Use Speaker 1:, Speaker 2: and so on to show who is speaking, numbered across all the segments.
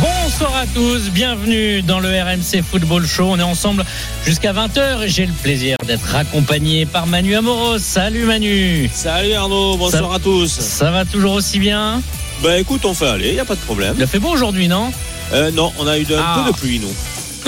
Speaker 1: Bonsoir à tous, bienvenue dans le RMC Football Show. On est ensemble jusqu'à 20h et j'ai le plaisir d'être accompagné par Manu Amoros. Salut Manu.
Speaker 2: Salut Arnaud, bonsoir
Speaker 1: Ça-
Speaker 2: à tous.
Speaker 1: Ça va toujours aussi bien?
Speaker 2: Bah écoute, on fait aller, y a pas de problème.
Speaker 1: Il a fait beau aujourd'hui, non?
Speaker 2: Euh, non, on a eu de- un
Speaker 1: Ah.
Speaker 2: peu de pluie nous.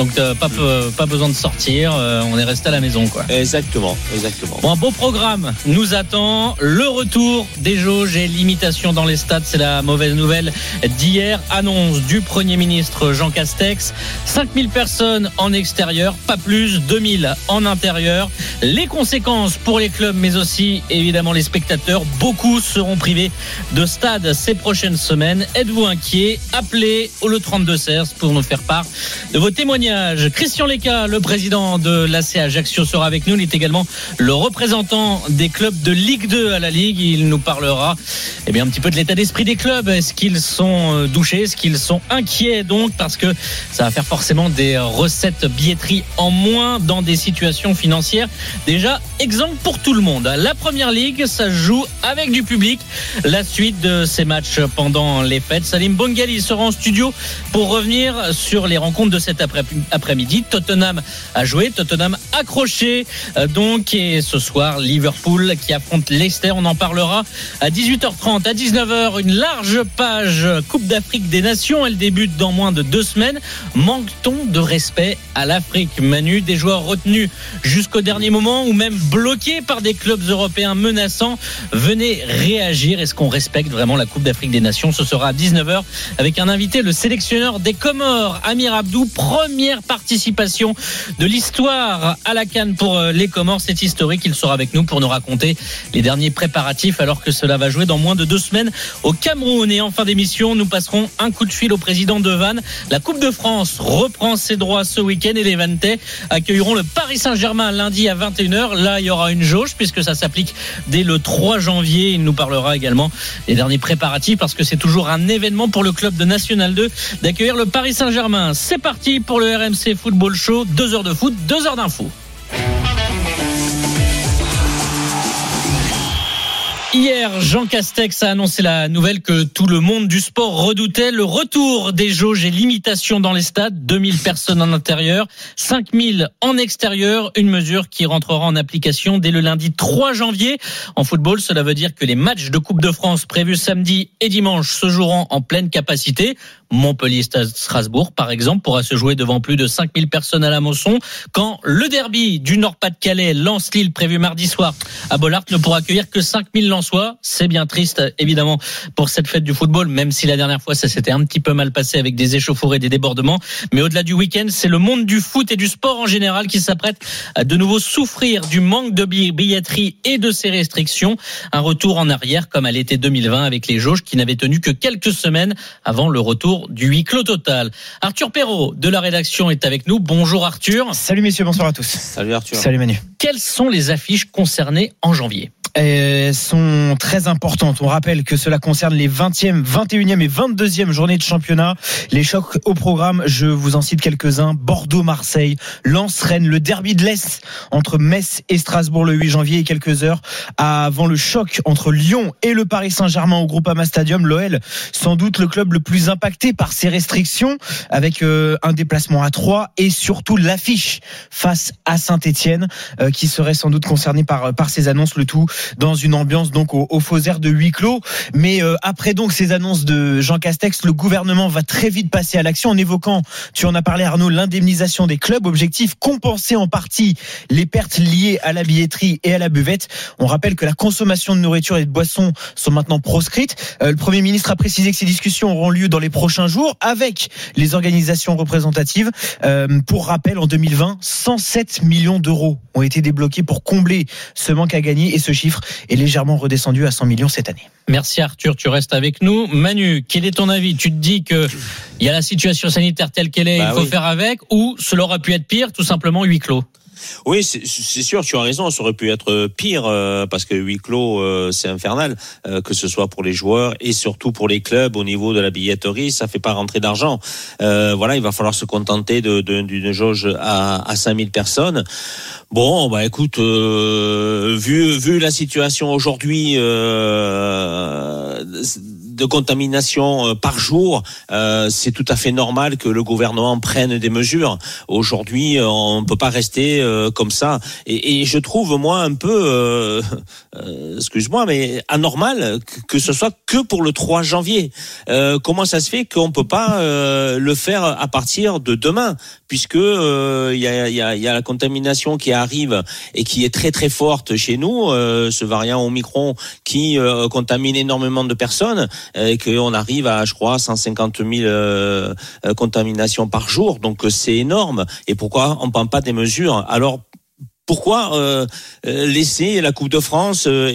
Speaker 1: Donc euh, pas, pas besoin de sortir, euh, on est resté à la maison quoi.
Speaker 2: Exactement, exactement.
Speaker 1: Bon, un beau programme nous attend. Le retour des jauges et limitations dans les stades, c'est la mauvaise nouvelle d'hier. Annonce du Premier ministre Jean Castex. 5000 personnes en extérieur, pas plus, 2000 en intérieur. Les conséquences pour les clubs, mais aussi évidemment les spectateurs. Beaucoup seront privés de stade ces prochaines semaines. Êtes-vous inquiet? Appelez au le 32-16 pour nous faire part de vos témoignages. Christian Leca, le président de l'AC Ajaccio, sera avec nous. Il est également le représentant des clubs de Ligue 2 à la Ligue. Il nous parlera eh bien, un petit peu de l'état d'esprit des clubs. Est-ce qu'ils sont euh, douchés? Est-ce qu'ils sont inquiets donc? Parce que ça va faire forcément des recettes billetterie en moins dans des situations financières déjà exemple pour tout le monde. La première ligue, ça joue avec du public. La suite de ces matchs pendant les fêtes. Salim Bongali sera en studio pour revenir sur les rencontres de cet après- après-midi. Tottenham a joué, Tottenham accroché. euh, Donc, et ce soir, Liverpool qui affronte Leicester. On en parlera à 18h30. À 19h, une large page Coupe d'Afrique des Nations. Elle débute dans moins de deux semaines. Manque-t-on de respect à l'Afrique Manu, des joueurs retenus jusqu'au dernier moment ou même bloqués par des clubs européens menaçants? Venez réagir. Est-ce qu'on respecte vraiment la Coupe d'Afrique des Nations? Ce sera à 19h avec un invité, le sélectionneur des Comores, Amir Abdou. Première participation de l'histoire à la Cannes pour euh, les Comores. C'est historique. Il sera avec nous pour nous raconter les derniers préparatifs alors que cela va jouer dans moins de deux semaines au Cameroun. Et en fin d'émission, nous passerons un coup de fil au président de Vannes. La Coupe de France reprend ses droits ce week-end et les Vannetais accueilleront le Paris Saint-Germain lundi à 21h. Là, il y aura une jauge puisque ça s'applique dès le 3 janvier. Il nous parlera également des derniers préparatifs parce que c'est toujours un événement pour le club de National 2 d'accueillir le Paris Saint-Germain. C'est parti pour le RMC Football Show. Deux heures de foot, deux heures d'info. Hier, Jean Castex a annoncé la nouvelle que tout le monde du sport redoutait, le retour des jauges et limitations dans les stades, 2000 personnes en intérieur, 5000 en extérieur, une mesure qui rentrera en application dès le lundi 3 janvier. En football, cela veut dire que les matchs de Coupe de France prévus samedi et dimanche se joueront en pleine capacité. Montpellier-Strasbourg, par exemple, pourra se jouer devant plus de 5000 personnes à la Mosson, quand le derby du Nord-Pas-de-Calais lance Lille prévu mardi soir à Bollard ne pourra accueillir que 5000 Lensois. C'est bien triste, évidemment, pour cette fête du football, même si la dernière fois, ça s'était un petit peu mal passé avec des échauffourées, des débordements. Mais au-delà du week-end, c'est le monde du foot et du sport en général qui s'apprête à de nouveau souffrir du manque de billetterie et de ces restrictions. Un retour en arrière comme à l'été 2020 avec les jauges qui n'avaient tenu que quelques semaines avant le retour du huis clos total. Arthur Perrault de la rédaction est avec nous. Bonjour Arthur.
Speaker 3: Salut messieurs, bonsoir à tous.
Speaker 2: Salut Arthur.
Speaker 3: Salut Manu.
Speaker 1: Quelles sont les affiches concernées en janvier?
Speaker 3: Elles sont très importantes. On rappelle que cela concerne les 20e, 21e et 22e journées de championnat. Les chocs au programme, je vous en cite quelques-uns. Bordeaux-Marseille, Lens-Rennes, le derby de l'Est entre Metz et Strasbourg le 8 janvier et quelques heures avant le choc entre Lyon et le Paris Saint-Germain au Groupama Stadium. L'OL, sans doute le club le plus impacté par ces restrictions avec euh, un déplacement à 3 et surtout l'affiche face à Saint-Etienne euh, qui serait sans doute concerné par, par ces annonces, le tout dans une ambiance donc au, au faux air de huis clos. Mais euh, après donc ces annonces de Jean Castex, le gouvernement va très vite passer à l'action en évoquant, tu en as parlé Arnaud, l'indemnisation des clubs. Objectif compenser en partie les pertes liées à la billetterie et à la buvette. On rappelle que la consommation de nourriture et de boissons sont maintenant proscrites. Euh, le Premier ministre a précisé que ces discussions auront lieu dans les prochains jours avec les organisations représentatives. Euh, pour rappel, en 2020, 107 millions d'euros ont été débloqués pour combler ce manque à gagner et ce chiffre est légèrement redescendu à 100 millions cette année.
Speaker 1: Merci Arthur, tu restes avec nous. Manu, quel est ton avis? Tu te dis que il y a la situation sanitaire telle qu'elle est,
Speaker 2: Bah
Speaker 1: il faut
Speaker 2: oui.
Speaker 1: faire avec, ou cela aurait pu être pire, tout simplement huis clos?
Speaker 2: Oui, c'est sûr, tu as raison, ça aurait pu être pire euh, parce que huis clos, euh, c'est infernal, euh, que ce soit pour les joueurs et surtout pour les clubs au niveau de la billetterie, ça fait pas rentrer d'argent. Euh, voilà, il va falloir se contenter de- de- d'une jauge à, à 5000 personnes. Bon, bah écoute, euh, vu vu la situation aujourd'hui euh, de contamination euh, par jour, euh, c'est tout à fait normal que le gouvernement prenne des mesures. Aujourd'hui, euh, on ne peut pas rester comme ça. Et, et je trouve moi un peu, excuse-moi, mais anormal que, ce soit que pour le 3 janvier. Comment ça se fait qu'on peut pas le faire à partir de demain, puisque il y, a, y, a, y a la contamination qui arrive et qui est très très forte chez nous, ce variant Omicron qui contamine énormément de personnes, et qu'on arrive à, je crois, 150 000 euh, euh, contaminations par jour. Donc euh, c'est énorme. Et pourquoi on ne prend pas des mesures? Alors pourquoi euh, euh, laisser la Coupe de France euh, et,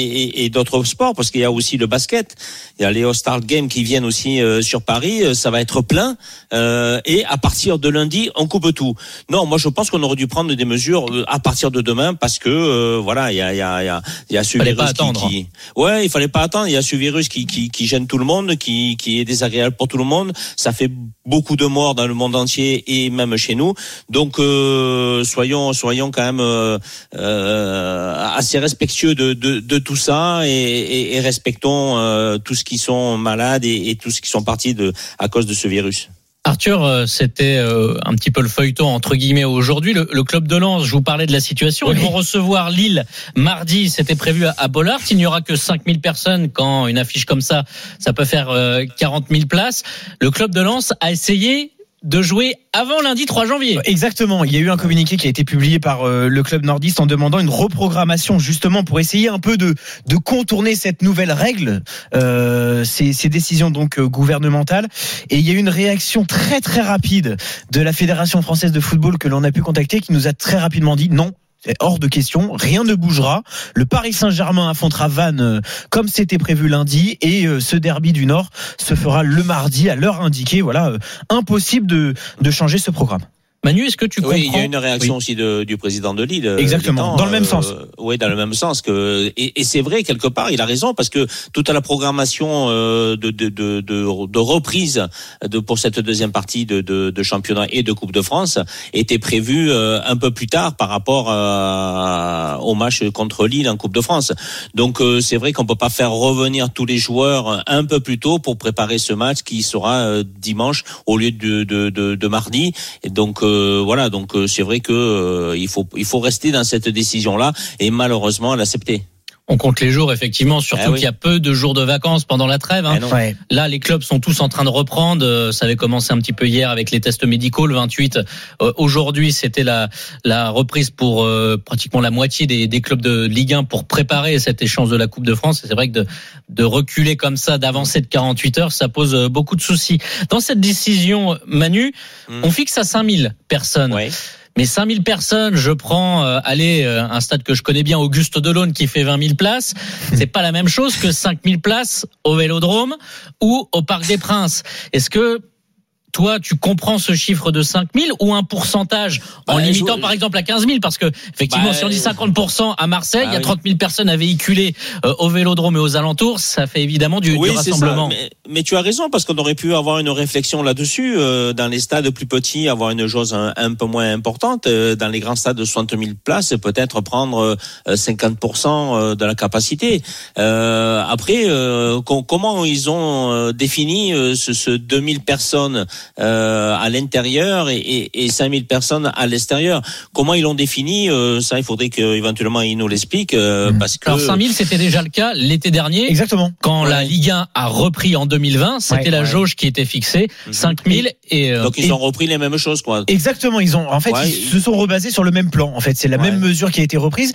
Speaker 2: et- et- d'autres sports? Parce qu'il y a aussi le basket, il y a les All-Star Games qui viennent aussi euh, sur Paris, ça va être plein. euh, et à partir de lundi, on coupe tout. Non, moi je pense qu'on aurait dû prendre des mesures à partir de demain parce que euh, voilà, il y a, il y, a, il y, a, y a ce
Speaker 1: Fallait
Speaker 2: virus
Speaker 1: pas
Speaker 2: qui-
Speaker 1: attendre.
Speaker 2: qui, Ouais, il fallait pas attendre. Il y a ce virus qui, qui, qui gêne tout le monde, qui, qui est désagréable pour tout le monde. Ça fait beaucoup de morts dans le monde entier et même chez nous. Donc euh, soyons soyons quand même euh, euh, assez respectueux de, de, de tout ça et, et, et respectons euh, tous ceux qui sont malades et, et tous ceux qui sont partis de à cause de ce virus.
Speaker 1: Arthur, c'était un petit peu le feuilleton entre guillemets aujourd'hui. Le, le club de Lens, je vous parlais de la situation. Ils vont recevoir Lille mardi. C'était prévu à, à Bollard. Il n'y aura que 5000 personnes quand une affiche comme ça, ça peut faire euh, 40 000 places. Le club de Lens a essayé de jouer avant lundi 3 janvier.
Speaker 3: Exactement. Il y a eu un communiqué qui a été publié par euh, le club nordiste en demandant une reprogrammation justement pour essayer un peu de, de contourner cette nouvelle règle, euh, ces, ces décisions donc euh, gouvernementales. Et il y a eu une réaction très très rapide de la Fédération française de football que l'on a pu contacter qui nous a très rapidement dit non. Hors de question, rien ne bougera. Le Paris Saint-Germain affrontera Vannes euh, comme c'était prévu lundi et euh, ce derby du Nord se fera le mardi à l'heure indiquée. Voilà, euh, impossible de, de changer ce programme.
Speaker 1: Manu, est-ce que tu
Speaker 2: Oui, il y
Speaker 1: comprends
Speaker 2: a une réaction
Speaker 3: Oui.
Speaker 2: aussi de, du président de Lille. euh,
Speaker 3: Exactement, dans le même
Speaker 2: euh,
Speaker 3: sens.
Speaker 2: Oui, dans le même sens que et, et c'est vrai quelque part, il a raison parce que toute la programmation euh, de, de, de, de, de reprise de pour cette deuxième partie de, de, de championnat et de Coupe de France était prévue euh, un peu plus tard par rapport à- au match contre Lille en Coupe de France. Donc euh, c'est vrai qu'on peut pas faire revenir tous les joueurs un peu plus tôt pour préparer ce match qui sera euh, dimanche au lieu de, de, de, de mardi. Et donc euh, voilà, donc euh, c'est vrai que euh, faut il faut rester dans cette décision là et malheureusement l'accepter.
Speaker 1: On compte les jours, effectivement, surtout
Speaker 2: Ah oui.
Speaker 1: qu'il y a peu de jours de vacances pendant la trêve. hein.
Speaker 2: Eh.
Speaker 3: Ouais.
Speaker 1: Là, les clubs sont tous en train de reprendre. Euh, Ça avait commencé un petit peu hier avec les tests médicaux, le 28. Euh, Aujourd'hui, c'était la, la reprise pour euh, pratiquement la moitié des, des clubs de Ligue 1 pour préparer cette échéance de la Coupe de France. Et c'est vrai que de, de reculer comme ça, d'avancer de 48 heures, ça pose euh, beaucoup de soucis. Dans cette décision, Manu,
Speaker 2: Hmm.
Speaker 1: on fixe à 5000 personnes.
Speaker 2: Ouais.
Speaker 1: Mais 5000 personnes, je prends, euh, allez, euh, un stade que je connais bien, Auguste Delaune, qui fait 20 000 places. C'est pas la même chose que 5000 places au Vélodrome ou au Parc des Princes. Est-ce que toi, tu comprends ce chiffre de 5000 ou un pourcentage en
Speaker 2: Bah,
Speaker 1: limitant
Speaker 2: je-
Speaker 1: par exemple à 15 000 Parce que effectivement,
Speaker 2: Bah,
Speaker 1: si on dit 50% à Marseille,
Speaker 2: bah
Speaker 1: il y a
Speaker 2: oui.
Speaker 1: 30 000 personnes à véhiculer euh, au Vélodrome et aux alentours, ça fait évidemment du,
Speaker 2: Oui,
Speaker 1: rassemblement.
Speaker 2: Mais, mais tu as raison parce qu'on aurait pu avoir une réflexion là-dessus euh, dans les stades plus petits, avoir une chose un, un peu moins importante. Euh, dans les grands stades de 60 000 places, peut-être prendre euh, 50% de la capacité. Euh, après, euh, com- comment ils ont euh, défini euh, ce, ce 2000 personnes euh, à l'intérieur et, et, et 5000 personnes à l'extérieur Comment ils l'ont défini euh, Ça, il faudrait qu'éventuellement ils nous l'expliquent euh, parce que
Speaker 1: Alors 5000, c'était déjà le cas l'été dernier.
Speaker 3: Exactement.
Speaker 1: Quand
Speaker 2: Ouais.
Speaker 1: la Ligue 1 a repris en 2020, c'était
Speaker 3: Ouais,
Speaker 1: la
Speaker 2: ouais.
Speaker 1: jauge qui était fixée,
Speaker 2: Mhm.
Speaker 1: 5000 et, euh,
Speaker 2: donc ils
Speaker 3: et-
Speaker 2: ont repris les mêmes choses quoi.
Speaker 3: Exactement, ils ont en fait
Speaker 2: Ouais.
Speaker 3: ils se sont rebasés sur le même plan. En fait, c'est la
Speaker 2: Ouais.
Speaker 3: même mesure qui a été reprise.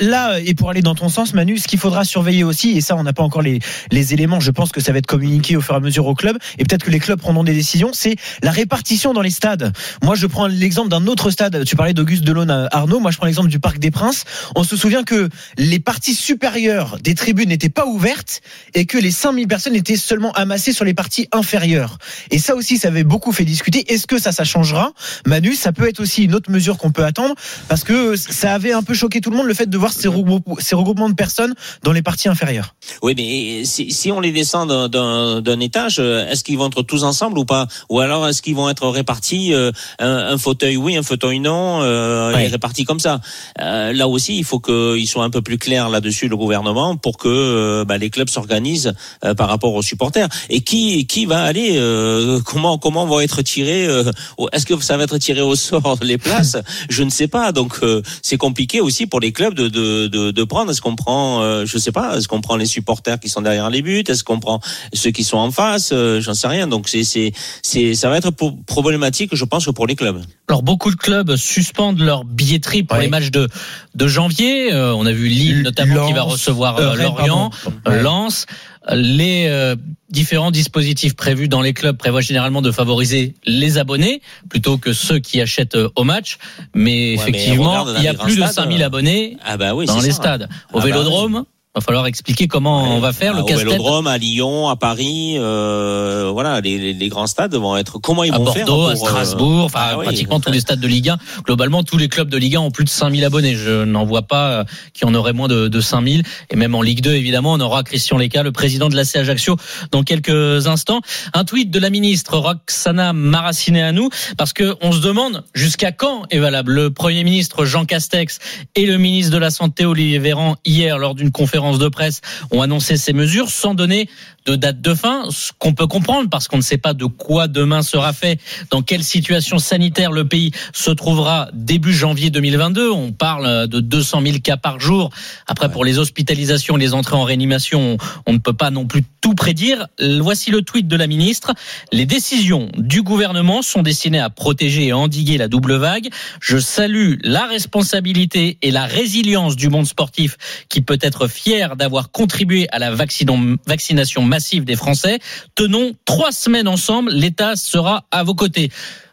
Speaker 3: Là, et pour aller dans ton sens, Manu, ce qu'il faudra surveiller aussi, et ça, on n'a pas encore les les éléments. Je pense que ça va être communiqué au fur et à mesure au club, et peut-être que les clubs prendront des décisions. C'est la répartition dans les stades. Moi, je prends l'exemple d'un autre stade. Tu parlais d'Auguste euh, Arnaud. Moi, je prends l'exemple du Parc des Princes. On se souvient que les parties supérieures des tribunes n'étaient pas ouvertes et que les 5000 personnes étaient seulement amassées sur les parties inférieures. Et ça aussi, ça avait beaucoup fait discuter. Est-ce que ça, ça changera? Manu, ça peut être aussi une autre mesure qu'on peut attendre parce que ça avait un peu choqué tout le monde le fait de voir ces, regrou- ces regroupements de personnes dans les parties inférieures.
Speaker 2: Oui, mais si, si on les descend d'un étage, euh, est-ce qu'ils vont être tous ensemble ou pas? Ou alors est-ce qu'ils vont être répartis euh, un, un fauteuil oui, un fauteuil non, euh,
Speaker 3: Ouais.
Speaker 2: répartis comme ça Euh, Là aussi, il faut qu'ils soient un peu plus clairs là-dessus, le gouvernement, pour que euh, bah, les clubs s'organisent euh, par rapport aux supporters. Et qui qui va aller euh, Comment comment vont être tirés euh, Est-ce que ça va être tiré au sort les places? Je ne sais pas. Donc euh, c'est compliqué aussi pour les clubs de de, de, de prendre. Est-ce qu'on prend, euh, je sais pas, est-ce qu'on prend les supporters qui sont derrière les buts? Est-ce qu'on prend ceux qui sont en face? Euh, J'en sais rien. Donc c'est c'est c'est ça va être problématique, je pense, pour les clubs.
Speaker 1: Alors beaucoup de clubs suspendent leur billetterie pour
Speaker 3: Ouais.
Speaker 1: les matchs de de janvier. Euh, on a vu Lille notamment qui va recevoir euh,
Speaker 3: euh, Rennes,
Speaker 1: Lorient, euh,
Speaker 3: Ouais.
Speaker 1: Lens. Les euh, différents dispositifs prévus dans les clubs prévoient généralement de favoriser les abonnés plutôt que ceux qui achètent euh, au match. Mais effectivement, il y a plus de
Speaker 2: grands stades,
Speaker 1: 5000
Speaker 2: euh,
Speaker 1: abonnés
Speaker 2: Ah bah oui,
Speaker 1: dans les
Speaker 2: ça.
Speaker 1: stades. Au
Speaker 2: Ah bah
Speaker 1: Vélodrome, va falloir expliquer comment on va faire le
Speaker 2: au
Speaker 1: casse-tête.
Speaker 2: Vélodrome, à Lyon, à Paris, euh, voilà, les, les, les grands stades vont être. Comment ils
Speaker 1: à
Speaker 2: vont
Speaker 1: Bordeaux,
Speaker 2: faire pour,
Speaker 1: à
Speaker 2: euh,
Speaker 1: Strasbourg, enfin
Speaker 2: ah oui.
Speaker 1: pratiquement tous les stades de Ligue 1. Globalement, tous les clubs de Ligue 1 ont plus de 5000 abonnés. Je n'en vois pas euh, qui en auraient moins de, de 5000. Et même en Ligue 2, évidemment, on aura Christian Leca, le président de la Ajaccio, dans quelques instants. Un tweet de la ministre Roxana Maracineanu, parce que on se demande jusqu'à quand est valable. Le Premier ministre Jean Castex et le ministre de la Santé Olivier Véran, hier, lors d'une conférence de presse, ont annoncé ces mesures sans donner de date de fin, ce qu'on peut comprendre parce qu'on ne sait pas de quoi demain sera fait, dans quelle situation sanitaire le pays se trouvera début janvier 2022. On parle de 200 000 cas par jour. Après, pour les hospitalisations et les entrées en réanimation, on, ne peut pas non plus tout prédire. Voici le tweet de la ministre. Les décisions du gouvernement sont destinées à protéger et endiguer la double vague. Je salue la responsabilité et la résilience du monde sportif qui peut être fier d'avoir contribué à la vaccination massive des Français. Tenons trois semaines ensemble, l'État sera à vos côtés.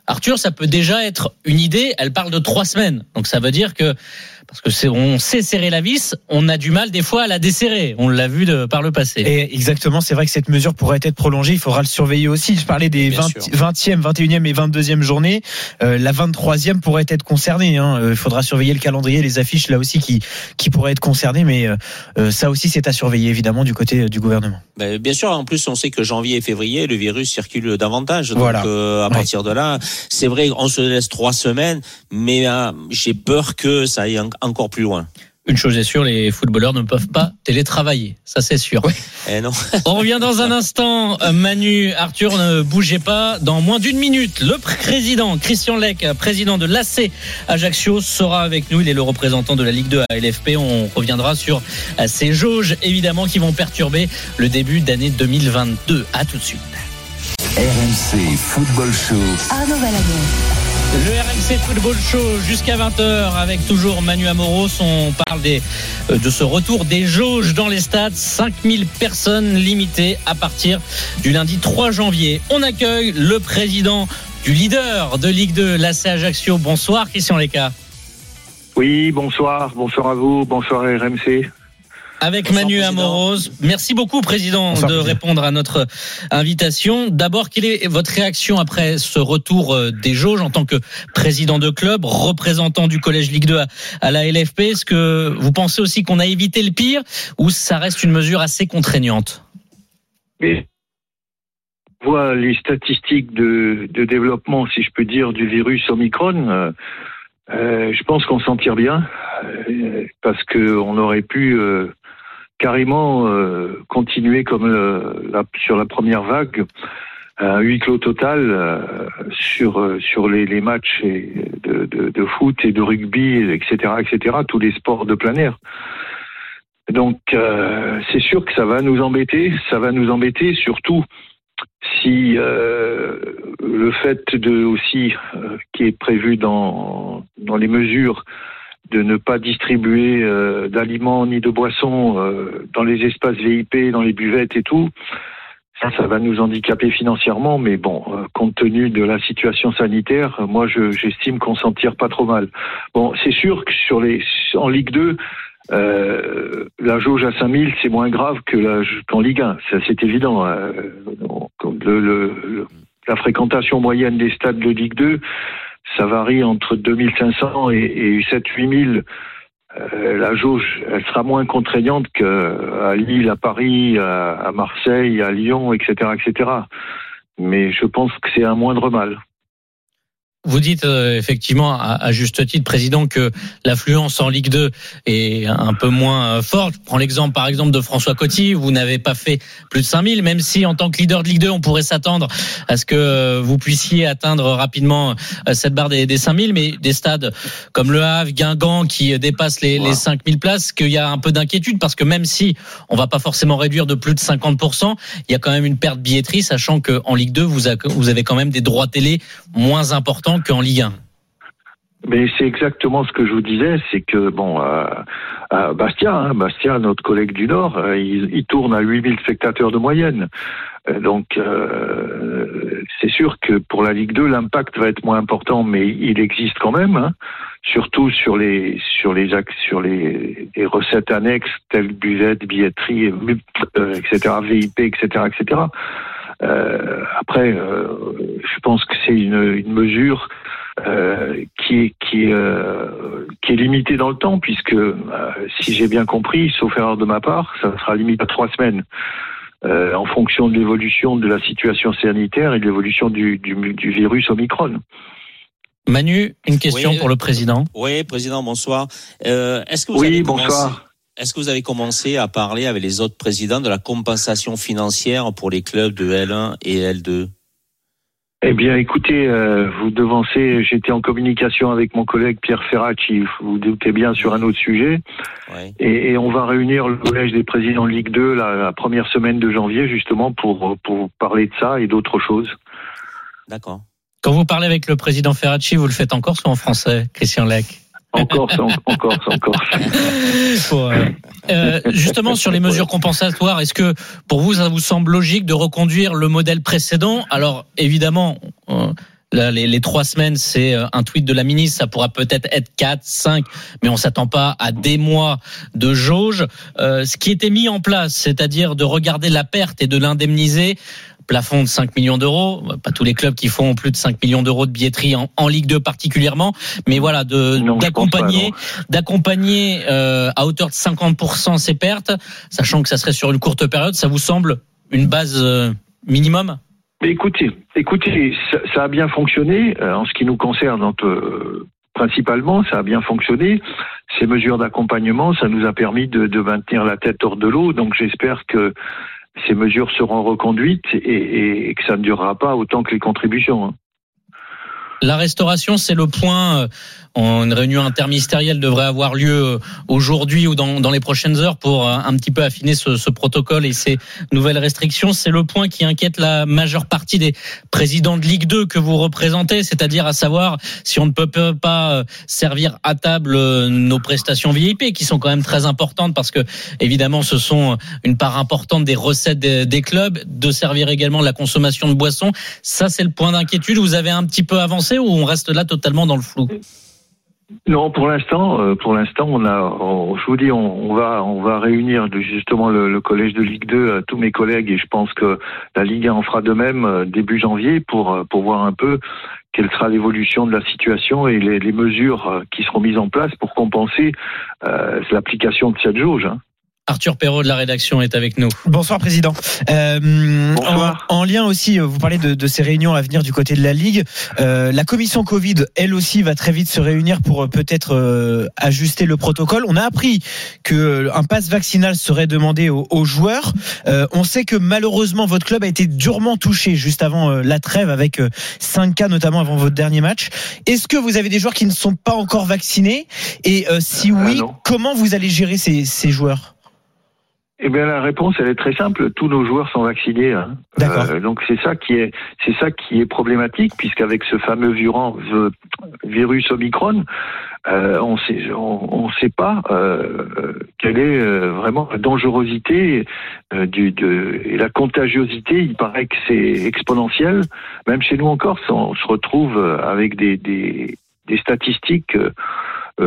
Speaker 1: Arthur, ça peut déjà être une idée. Elle parle de trois semaines, donc ça veut dire que parce que c'est on sait serrer la vis, on a du mal des fois à la desserrer. On l'a vu de, par le passé.
Speaker 3: Et exactement, c'est vrai que cette mesure pourrait être prolongée. Il faudra le surveiller aussi. Je parlais des
Speaker 2: Bien
Speaker 3: 20,
Speaker 2: sûr.
Speaker 3: 20e, 21e et 22e journées. Euh, la 23e pourrait être concernée. hein. Euh, Il faudra surveiller le calendrier, les affiches là aussi qui, qui pourraient être concernées. Mais euh, ça aussi, c'est à surveiller évidemment du côté du gouvernement.
Speaker 2: Ben, bien sûr, en plus, on sait que janvier et février, le virus circule davantage. Donc,
Speaker 3: Voilà.
Speaker 2: euh, à
Speaker 3: Ouais.
Speaker 2: partir de là, c'est vrai, on se laisse trois semaines, mais euh, j'ai peur que ça aille en- encore plus loin.
Speaker 1: Une chose est sûre, les footballeurs ne peuvent pas télétravailler. Ça, c'est sûr.
Speaker 2: Eh non.
Speaker 1: On revient dans un instant. Manu, Arthur, ne bougez pas. Dans moins d'une minute, le président Christian Lec, président de l'AC Ajaccio, sera avec nous. Il est le représentant de la Ligue 2 à LFP. On reviendra sur euh, ces jauges, évidemment, qui vont perturber le début d'année 2022. À tout de suite.
Speaker 4: RMC Football Show.
Speaker 5: Arnaud.
Speaker 1: Le RMC Football Show jusqu'à 20h avec toujours Manu Amoros. On parle des, euh, de ce retour des jauges dans les stades. 5000 personnes limitées à partir du lundi 3 janvier. On accueille le président du leader de Ligue 2, l'AC Ajaccio. Bonsoir Christian Leca.
Speaker 6: Oui, bonsoir, bonsoir à vous, bonsoir à RMC.
Speaker 1: Avec
Speaker 2: Bonsoir,
Speaker 1: Manu
Speaker 2: président.
Speaker 1: Amoros. Merci beaucoup, Président,
Speaker 3: Bonsoir,
Speaker 1: de répondre à notre invitation. D'abord, quelle est votre réaction après ce retour euh, des jauges en tant que président de club, représentant du Collège Ligue 2 à, la LFP Est-ce que vous pensez aussi qu'on a évité le pire ou ça reste une mesure assez contraignante?
Speaker 6: On voit les statistiques de, de développement, si je peux dire, du virus Omicron. euh, euh, je pense qu'on s'en tire bien euh, parce que on aurait pu euh, carrément euh, continuer comme la- sur la première vague, un huis clos total euh, sur euh, sur les, matchs de, de, foot et de rugby, etc., etc., tous les sports de plein air. Donc euh, c'est sûr que ça va nous embêter, ça va nous embêter surtout si euh, le fait de aussi euh, qui est prévu dans dans les mesures de ne pas distribuer euh, d'aliments ni de boissons euh, dans les espaces VIP, dans les buvettes et tout, Ça, ça va nous handicaper financièrement, mais bon, euh, compte tenu de la situation sanitaire, euh, moi, je- j'estime qu'on s'en tire pas trop mal. Bon, c'est sûr que sur les, en Ligue 2, euh, la jauge à 5000, c'est moins grave que qu'en Ligue 1. Ça, c'est évident. Euh, le- le- le- la fréquentation moyenne des stades de Ligue 2, ça varie entre 2500 et, et 7-8000. Euh, la jauge, elle sera moins contraignante qu'à Lille, à Paris, à, à Marseille, à Lyon, etc., etc. Mais je pense que c'est un moindre mal.
Speaker 1: Vous dites euh, effectivement à, à juste titre, président, que l'affluence en Ligue 2 est un peu moins euh, forte. Je prends l'exemple par exemple de François Coty. Vous n'avez pas fait plus de 5000, même si en tant que leader de Ligue 2, on pourrait s'attendre à ce que euh, vous puissiez atteindre rapidement euh, cette barre des, des 5000. Mais des stades comme Le Havre, Guingamp, qui dépassent les, les 5000 places, qu'il y a un peu d'inquiétude parce que même si on va pas forcément réduire de plus de 50%, il y a quand même une perte de billetterie, sachant qu'en Ligue 2, vous, a- vous avez quand même des droits télé moins importants qu'en Ligue 1.
Speaker 6: Mais c'est exactement ce que je vous disais, c'est que bon, euh, à Bastia, hein, notre collègue du Nord, euh, il, tourne à 8000 spectateurs de moyenne. Euh, Donc, euh, c'est sûr que pour la Ligue 2, l'impact va être moins important, mais il existe quand même, hein, surtout sur les sur les sur les, les recettes annexes telles buvette, billetterie, euh, etc., VIP, etc., etc. Euh, après, euh, je pense que c'est une, une mesure euh, qui est qui est, euh, qui est limitée dans le temps, puisque euh, si j'ai bien compris, sauf erreur de ma part, ça sera limité à trois semaines. euh, en fonction de l'évolution de la situation sanitaire et de l'évolution du, du, du virus Omicron.
Speaker 1: Manu, une question
Speaker 2: Oui.
Speaker 1: pour le président.
Speaker 2: Oui, président, bonsoir. Euh, est-ce que vous
Speaker 6: Oui,
Speaker 2: avez
Speaker 6: bonsoir.
Speaker 2: Est-ce que vous avez commencé à parler avec les autres présidents de la compensation financière pour les clubs de L1 et L2
Speaker 6: Eh bien, écoutez, euh, vous devancez, j'étais en communication avec mon collègue Pierre Ferracci, vous vous doutez bien, sur un autre sujet.
Speaker 2: Ouais.
Speaker 6: Et, et on va réunir le collège des présidents de Ligue 2 la, la première semaine de janvier, justement, pour, pour parler de ça et d'autres choses.
Speaker 2: D'accord.
Speaker 1: Quand vous parlez avec le président Ferracci, vous le faites en corse ou en français, Christian Lec
Speaker 6: En Corse, en, Corse, en Corse.
Speaker 1: Pour, euh, euh, justement, sur les mesures compensatoires, est-ce que pour vous, ça vous semble logique de reconduire le modèle précédent? Alors, évidemment, euh, là, les, les trois semaines, c'est euh, un tweet de la ministre, ça pourra peut-être être quatre, cinq, mais on s'attend pas à des mois de jauge. Euh, ce qui était mis en place, c'est-à-dire de regarder la perte et de l'indemniser, plafond de 5 millions d'euros, pas tous les clubs qui font plus de 5 millions d'euros de billetterie en, en Ligue 2 particulièrement, mais voilà, d'accompagner d'accompagner euh, à hauteur de 50% ces pertes, sachant que ça serait sur une courte période, ça vous semble une base euh, minimum?
Speaker 6: Mais écoutez, écoutez, ça, ça a bien fonctionné euh, en ce qui nous concerne. principalement, ça a bien fonctionné. Ces mesures d'accompagnement, ça nous a permis de, de maintenir la tête hors de l'eau. Donc, j'espère que ces mesures seront reconduites et, que ça ne durera pas autant que les contributions. hein.
Speaker 1: La restauration, c'est le point. euh, Une réunion interministérielle devrait avoir lieu euh, aujourd'hui ou dans, dans les prochaines heures pour euh, un petit peu affiner ce, ce protocole et ces nouvelles restrictions. C'est le point qui inquiète la majeure partie des présidents de Ligue 2 que vous représentez, c'est-à-dire à savoir si on ne peut pas servir à table nos prestations VIP qui sont quand même très importantes parce que évidemment ce sont une part importante des recettes des, des clubs, de servir également la consommation de boissons. Ça, c'est le point d'inquiétude. Vous avez un petit peu avancé ou on reste là totalement dans le flou?
Speaker 6: Non, pour l'instant, euh, pour l'instant, on a, je vous dis, on, va, on va réunir justement le, collège de Ligue 2, euh, tous mes collègues, et je pense que la Ligue 1 en fera de même euh, début janvier pour euh, pour voir un peu quelle sera l'évolution de la situation et les, mesures qui seront mises en place pour compenser l'application de cette jauge. hein.
Speaker 1: Arthur Perrault de la rédaction est avec nous.
Speaker 3: Bonsoir président. Euh,
Speaker 6: Bonsoir.
Speaker 3: En, en lien aussi, euh, vous parlez de, de ces réunions à venir du côté de la Ligue. Euh, la commission Covid, elle aussi, va très vite se réunir pour euh, peut-être euh, ajuster le protocole. On a appris que euh, un pass vaccinal serait demandé aux, aux joueurs. Euh, on sait que malheureusement votre club a été durement touché juste avant euh, la trêve avec euh, 5 cas notamment avant votre dernier match. Est-ce que vous avez des joueurs qui ne sont pas encore vaccinés? Et euh, si oui, comment vous allez gérer ces, ces joueurs?
Speaker 6: Eh bien, la réponse, elle est très simple. Tous nos joueurs sont vaccinés. hein.
Speaker 3: D'accord.
Speaker 6: Euh, donc c'est ça qui est, c'est ça qui est problématique, puisqu'avec ce fameux virus, virus Omicron, euh, on sait, on, on sait pas euh, quelle est euh, vraiment la dangerosité euh, du, de, et la contagiosité. Il paraît que c'est exponentiel. Même chez nous en Corse, on se retrouve avec des, des, des statistiques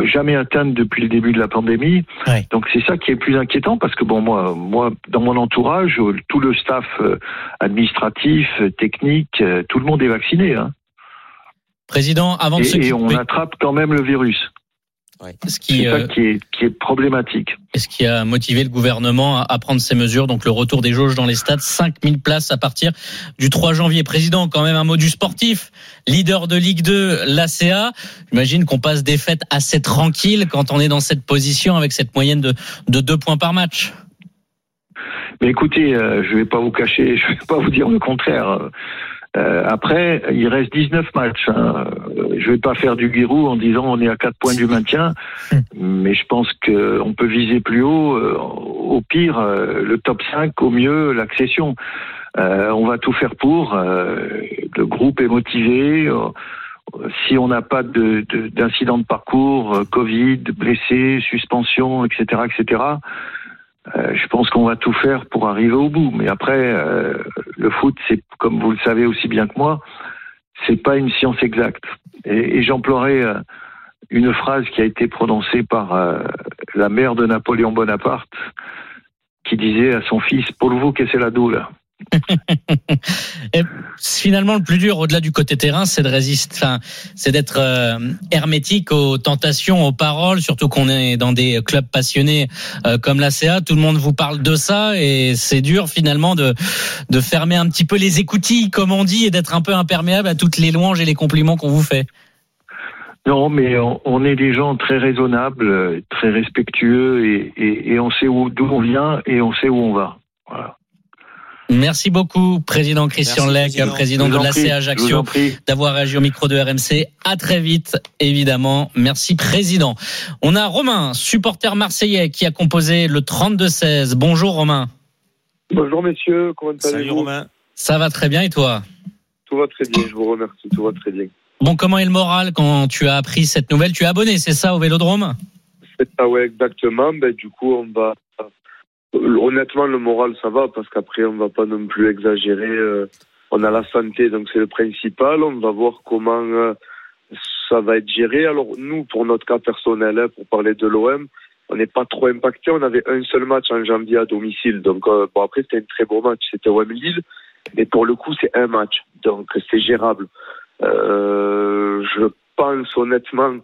Speaker 6: jamais atteintes depuis le début de la pandémie. Donc c'est ça qui est plus inquiétant parce que bon moi, moi dans mon entourage, euh, tout le staff euh, administratif, euh, technique, euh, tout le monde est vacciné. Hein.
Speaker 1: Président, avant de se
Speaker 6: Et, on attrape quand même le virus.
Speaker 1: Ce
Speaker 6: C'est
Speaker 1: qui, euh,
Speaker 6: ça qui est, qui est problématique.
Speaker 1: ce qui a motivé le gouvernement à, à prendre ces mesures, donc le retour des jauges dans les stades, 5000 places à partir du 3 janvier. Président, quand même un mot du sportif, leader de Ligue 2, l'ACA. J'imagine qu'on passe des fêtes assez tranquilles quand on est dans cette position avec cette moyenne de, de deux points par match.
Speaker 6: Mais écoutez, euh, je vais pas vous cacher, je vais pas vous dire le contraire. Euh, après, il reste 19 matchs. Hein. Euh, Je vais pas faire du guirou en disant on est à 4 points du maintien, mais je pense qu'on peut viser plus haut. euh, Au pire, euh, le top 5, au mieux, l'accession. Euh, on va tout faire pour. euh, Le groupe est motivé. Si on n'a pas de- de- d'incident de, parcours, euh, Covid, blessés, suspension, etc., etc., euh, je pense qu'on va tout faire pour arriver au bout. Mais après, euh, le foot, c'est comme vous le savez aussi bien que moi, c'est pas une science exacte. Et, j'emploierai euh, une phrase qui a été prononcée par la mère de Napoléon Bonaparte, qui disait à son fils "Pour vous, qu'est-ce que c'est la doule
Speaker 1: Et finalement, le plus dur, au-delà du côté terrain, c'est de résister, c'est d'être euh, hermétique aux tentations, aux paroles, surtout qu'on est dans des clubs passionnés euh, comme l'ACA. Tout le monde vous parle de ça et c'est dur finalement de, de fermer un petit peu les écoutilles, comme on dit, et d'être un peu imperméable à toutes les louanges et les compliments qu'on vous fait.
Speaker 6: Non, mais on, est des gens très raisonnables, très respectueux, et, et, on sait où- d'où on vient et on sait où on va. Voilà.
Speaker 1: Merci beaucoup, président Christian
Speaker 2: Merci,
Speaker 1: Lec,
Speaker 2: président.
Speaker 1: président de
Speaker 6: vous
Speaker 1: Ajaccio. d'avoir réagi au micro de RMC. À très vite, évidemment. Merci, président. On a Romain, supporter marseillais, qui a composé le 32-16. Bonjour, Romain.
Speaker 7: Bonjour messieurs, comment
Speaker 2: Salut
Speaker 7: allez-vous
Speaker 2: Romain.
Speaker 1: Ça va très bien et toi?
Speaker 7: Tout va très bien, je vous remercie, tout va très bien.
Speaker 1: Bon, comment est le moral quand tu as appris cette nouvelle? Tu es abonné, c'est ça, au Vélodrome?
Speaker 7: C'est ça, ouais, exactement. Ben, du coup, on va. Honnêtement, le moral, ça va, parce qu'après, on va pas non plus exagérer. euh, On a la santé, donc c'est le principal. On va voir comment euh, ça va être géré. Alors, nous, pour notre cas personnel, hein, pour parler de l'OM, on n'est pas trop impacté. On avait un seul match en janvier à domicile. Donc, euh, bon, après, c'était un très beau match. C'était OM Lille. Mais pour le coup, c'est un match. Donc, c'est gérable. Euh, je pense honnêtement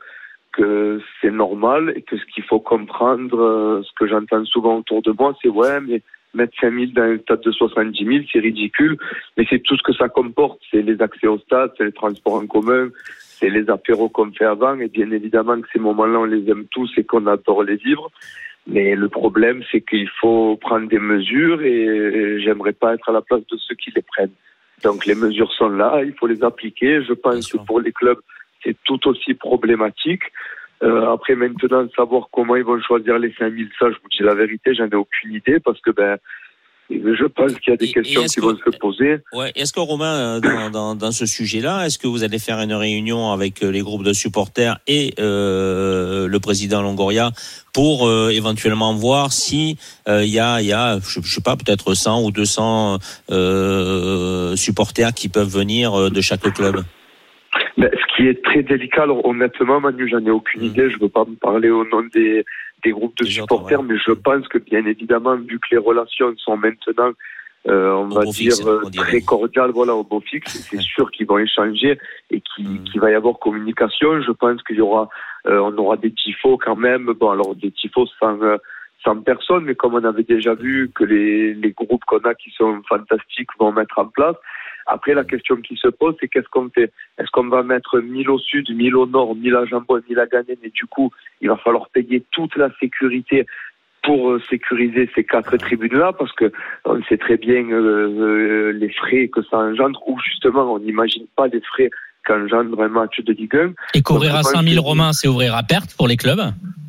Speaker 7: que c'est normal et que ce qu'il faut comprendre, euh, ce que j'entends souvent autour de moi, c'est ouais, mais mettre 5 000 dans un stade de 70 000, c'est ridicule, mais c'est tout ce que ça comporte. C'est les accès au stade, c'est les transports en commun, c'est les apéros qu'on fait avant, et bien évidemment que ces moments-là, on les aime tous et qu'on adore les vivre. Mais le problème, c'est qu'il faut prendre des mesures et j'aimerais pas être à la place de ceux qui les prennent. Donc les mesures sont là, il faut les appliquer. Je pense que pour les clubs, c'est tout aussi problématique. Euh, après maintenant, savoir comment ils vont choisir les 5000, ça, je vous dis la vérité, j'en ai aucune idée parce que ben, je pense qu'il y a des
Speaker 2: Et-
Speaker 7: questions qui
Speaker 2: que-
Speaker 7: vont se poser.
Speaker 2: Ouais. Est-ce que Romain, euh, dans, dans, dans ce sujet-là, est-ce que vous allez faire une réunion avec euh, les groupes de supporters et euh, le président Longoria pour euh, éventuellement voir si euh, il y a, y a, je, je sais pas, peut-être 100 ou 200 euh, supporters qui peuvent venir de chaque club?
Speaker 7: Mais ce qui est très délicat, alors honnêtement, Manu, j'en ai aucune
Speaker 2: Mhm.
Speaker 7: idée. Je veux pas me parler au nom des, des groupes de
Speaker 2: Des
Speaker 7: supporters,
Speaker 2: ouais.
Speaker 7: mais je pense que bien évidemment, vu que les relations sont maintenant, euh, on
Speaker 2: Au
Speaker 7: va
Speaker 2: fixe,
Speaker 7: dire,
Speaker 2: on
Speaker 7: très cordiales, voilà, au beau fixe, c'est sûr qu'ils vont échanger et qu'il
Speaker 2: Mhm.
Speaker 7: qu'il va y avoir communication. Je pense qu'il y aura, euh, on aura des tifos quand même. Bon, alors des tifos sans, euh, sans personne, mais comme on avait déjà vu que les, les groupes qu'on a qui sont fantastiques vont mettre en place. Après, la question qui se pose, c'est qu'est-ce qu'on fait? Est-ce qu'on va mettre 1000 au sud, 1000 au nord, 1000 à Jambon, 1000 à Ganem Et du coup, il va falloir payer toute la sécurité pour euh, sécuriser ces quatre tribunes-là, parce que on sait très bien euh, euh, les frais que ça engendre, ou justement, on n'imagine pas les frais qu'engendre un match de Ligue 1.
Speaker 1: Et qu'ouvrir
Speaker 7: Donc,
Speaker 1: à
Speaker 7: je pense
Speaker 1: 5000
Speaker 7: que-
Speaker 1: Romains, c'est ouvrir à perte pour les clubs?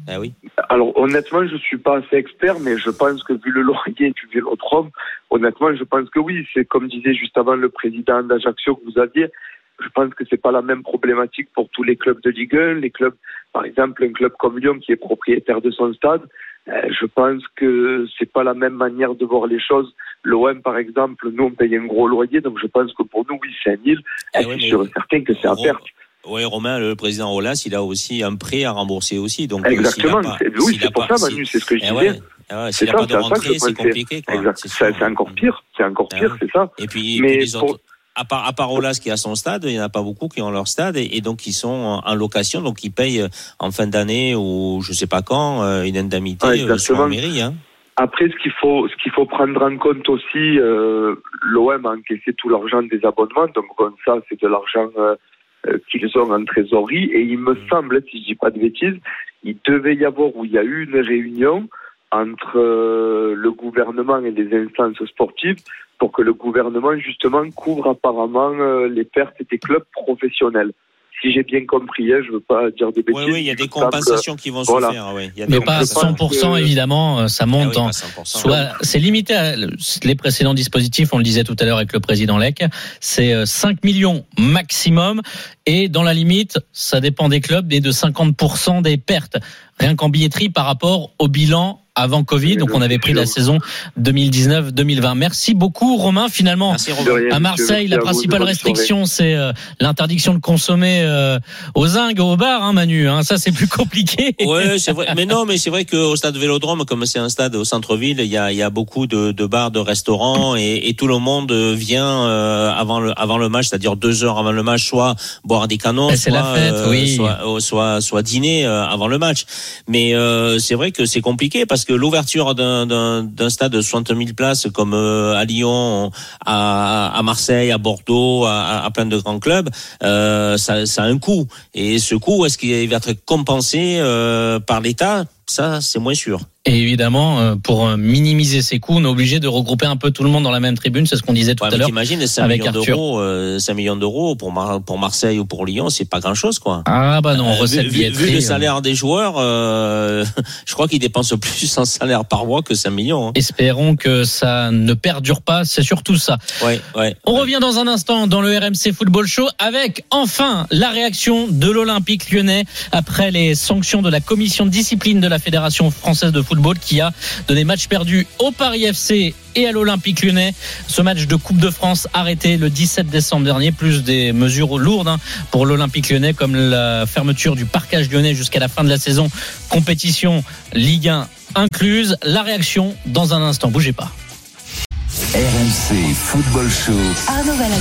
Speaker 2: Ah oui.
Speaker 7: Alors honnêtement, je suis pas assez expert, mais je pense que vu le loyer du Vélodrome, honnêtement, je pense que oui. C'est comme disait juste avant le président d'Ajaccio que vous aviez, Je pense que c'est pas la même problématique pour tous les clubs de Ligue 1. Les clubs, par exemple, un club comme Lyon qui est propriétaire de son stade, je pense que c'est pas la même manière de voir les choses. L'OM, par exemple, nous on paye un gros loyer, donc je pense que pour nous, oui, c'est un île.
Speaker 2: Eh
Speaker 7: Et sûr et certain que c'est à perte.
Speaker 2: Oui, Romain, le président Rolas, il a aussi un prêt à rembourser aussi. Donc, euh,
Speaker 7: Exactement.
Speaker 2: pas-
Speaker 7: oui, c'est pour
Speaker 2: pas-
Speaker 7: ça, Manu, c'est ce que je
Speaker 2: Eh
Speaker 7: disais.
Speaker 2: ouais, eh ouais,
Speaker 7: C'est ça,
Speaker 2: pas de
Speaker 7: c'est
Speaker 2: rentrée,
Speaker 7: je
Speaker 2: compliqué.
Speaker 7: Encore pire. C'est encore
Speaker 2: Ah
Speaker 7: pire,
Speaker 2: ouais.
Speaker 7: c'est ça.
Speaker 2: Et puis, et
Speaker 7: Mais
Speaker 2: puis les
Speaker 7: pour-
Speaker 2: autres, à part, à part Olas qui a son stade, il n'y en a pas beaucoup qui ont leur stade et, et donc ils sont en, en location, donc ils payent euh, en fin d'année ou je sais pas quand euh, une indemnité
Speaker 7: Ah,
Speaker 2: euh, sur la mairie. Hein.
Speaker 7: Après, ce qu'il faut, ce qu'il faut prendre en compte aussi, euh, l'OM a encaissé tout l'argent des abonnements, donc bon, ça, c'est de l'argent euh, qu'ils ont en trésorerie. Et il me
Speaker 2: Mm.
Speaker 7: semble, si je dis pas de bêtises, il devait y avoir ou il y a eu une réunion entre euh, le gouvernement et les instances sportives pour que le gouvernement justement couvre apparemment euh, les pertes des clubs professionnels. Si j'ai bien compris, hein, je veux pas dire des bêtises.
Speaker 2: Oui, oui, il y a des compensations qui vont
Speaker 7: voilà.
Speaker 2: se faire. Ouais. Il y a des
Speaker 1: Mais pas à
Speaker 7: je pense
Speaker 1: 100%
Speaker 7: que-
Speaker 1: évidemment, euh, ça
Speaker 2: Ah
Speaker 1: monte
Speaker 2: oui,
Speaker 1: en
Speaker 2: pas 100%.
Speaker 1: Soit c'est limité à les précédents dispositifs, on le disait tout à l'heure avec le président Lec, c'est euh, 5 millions maximum et dans la limite, ça dépend des clubs et de 50% des pertes rien qu'en billetterie par rapport au bilan avant Covid. Donc on avait pris la saison 2019-2020. Merci beaucoup Romain finalement.
Speaker 2: Merci, Romain.
Speaker 1: À. Marseille, la principale restriction, c'est euh, l'interdiction de consommer euh, aux zingues, au bar, hein, Manu. Hein, ça, c'est plus compliqué.
Speaker 2: Ouais, c'est vrai. Mais non, mais c'est vrai qu'au stade Vélodrome, comme c'est un stade au centre-ville, il y a, il y a beaucoup de, de bars, de restaurants, et, et tout le monde vient euh, avant le avant le match, c'est-à-dire deux heures avant le match, soit boire des canons,
Speaker 1: c'est
Speaker 2: soit
Speaker 1: la fête, oui.
Speaker 2: soit, soit soit dîner euh, avant le match. Mais euh, c'est vrai que c'est compliqué parce que l'ouverture d'un stade de 60 000 places comme euh, à Lyon, à, Marseille, à Bordeaux, à, plein de grands clubs, euh, ça, ça a un coût. Et ce coût, est-ce qu'il va être compensé euh, par l'État? Ça, c'est moins sûr.
Speaker 1: Et évidemment, euh, pour euh, minimiser ces coûts, on est obligé de regrouper un peu tout le monde dans la même tribune. C'est ce qu'on disait tout
Speaker 2: Ouais,
Speaker 1: à l'heure.
Speaker 2: t'imagines, 5
Speaker 1: avec
Speaker 2: millions d'euros, euh, 5 millions d'euros pour, Mar- pour Marseille ou pour Lyon, c'est pas grand-chose, quoi.
Speaker 1: Ah bah non,
Speaker 2: Euh,
Speaker 1: recette
Speaker 2: vu, vu- vu le
Speaker 1: euh,
Speaker 2: salaire des joueurs, euh, je crois qu'ils dépensent plus en salaire par mois que 5 millions. hein.
Speaker 1: Espérons que ça ne perdure pas. C'est surtout ça.
Speaker 2: Ouais, ouais.
Speaker 1: On revient dans un instant dans le RMC Football Show avec enfin la réaction de l'Olympique lyonnais après les sanctions de la commission de discipline de la Fédération française de football qui a donné match perdu au Paris FC et à l'Olympique lyonnais. Ce match de Coupe de France arrêté le 17 décembre dernier, plus des mesures lourdes hein, pour l'Olympique lyonnais comme la fermeture du parcage lyonnais jusqu'à la fin de la saison, compétition Ligue 1 incluse. La réaction dans un instant, bougez pas.
Speaker 4: RMC Football Show.
Speaker 5: Arnaud Valadon.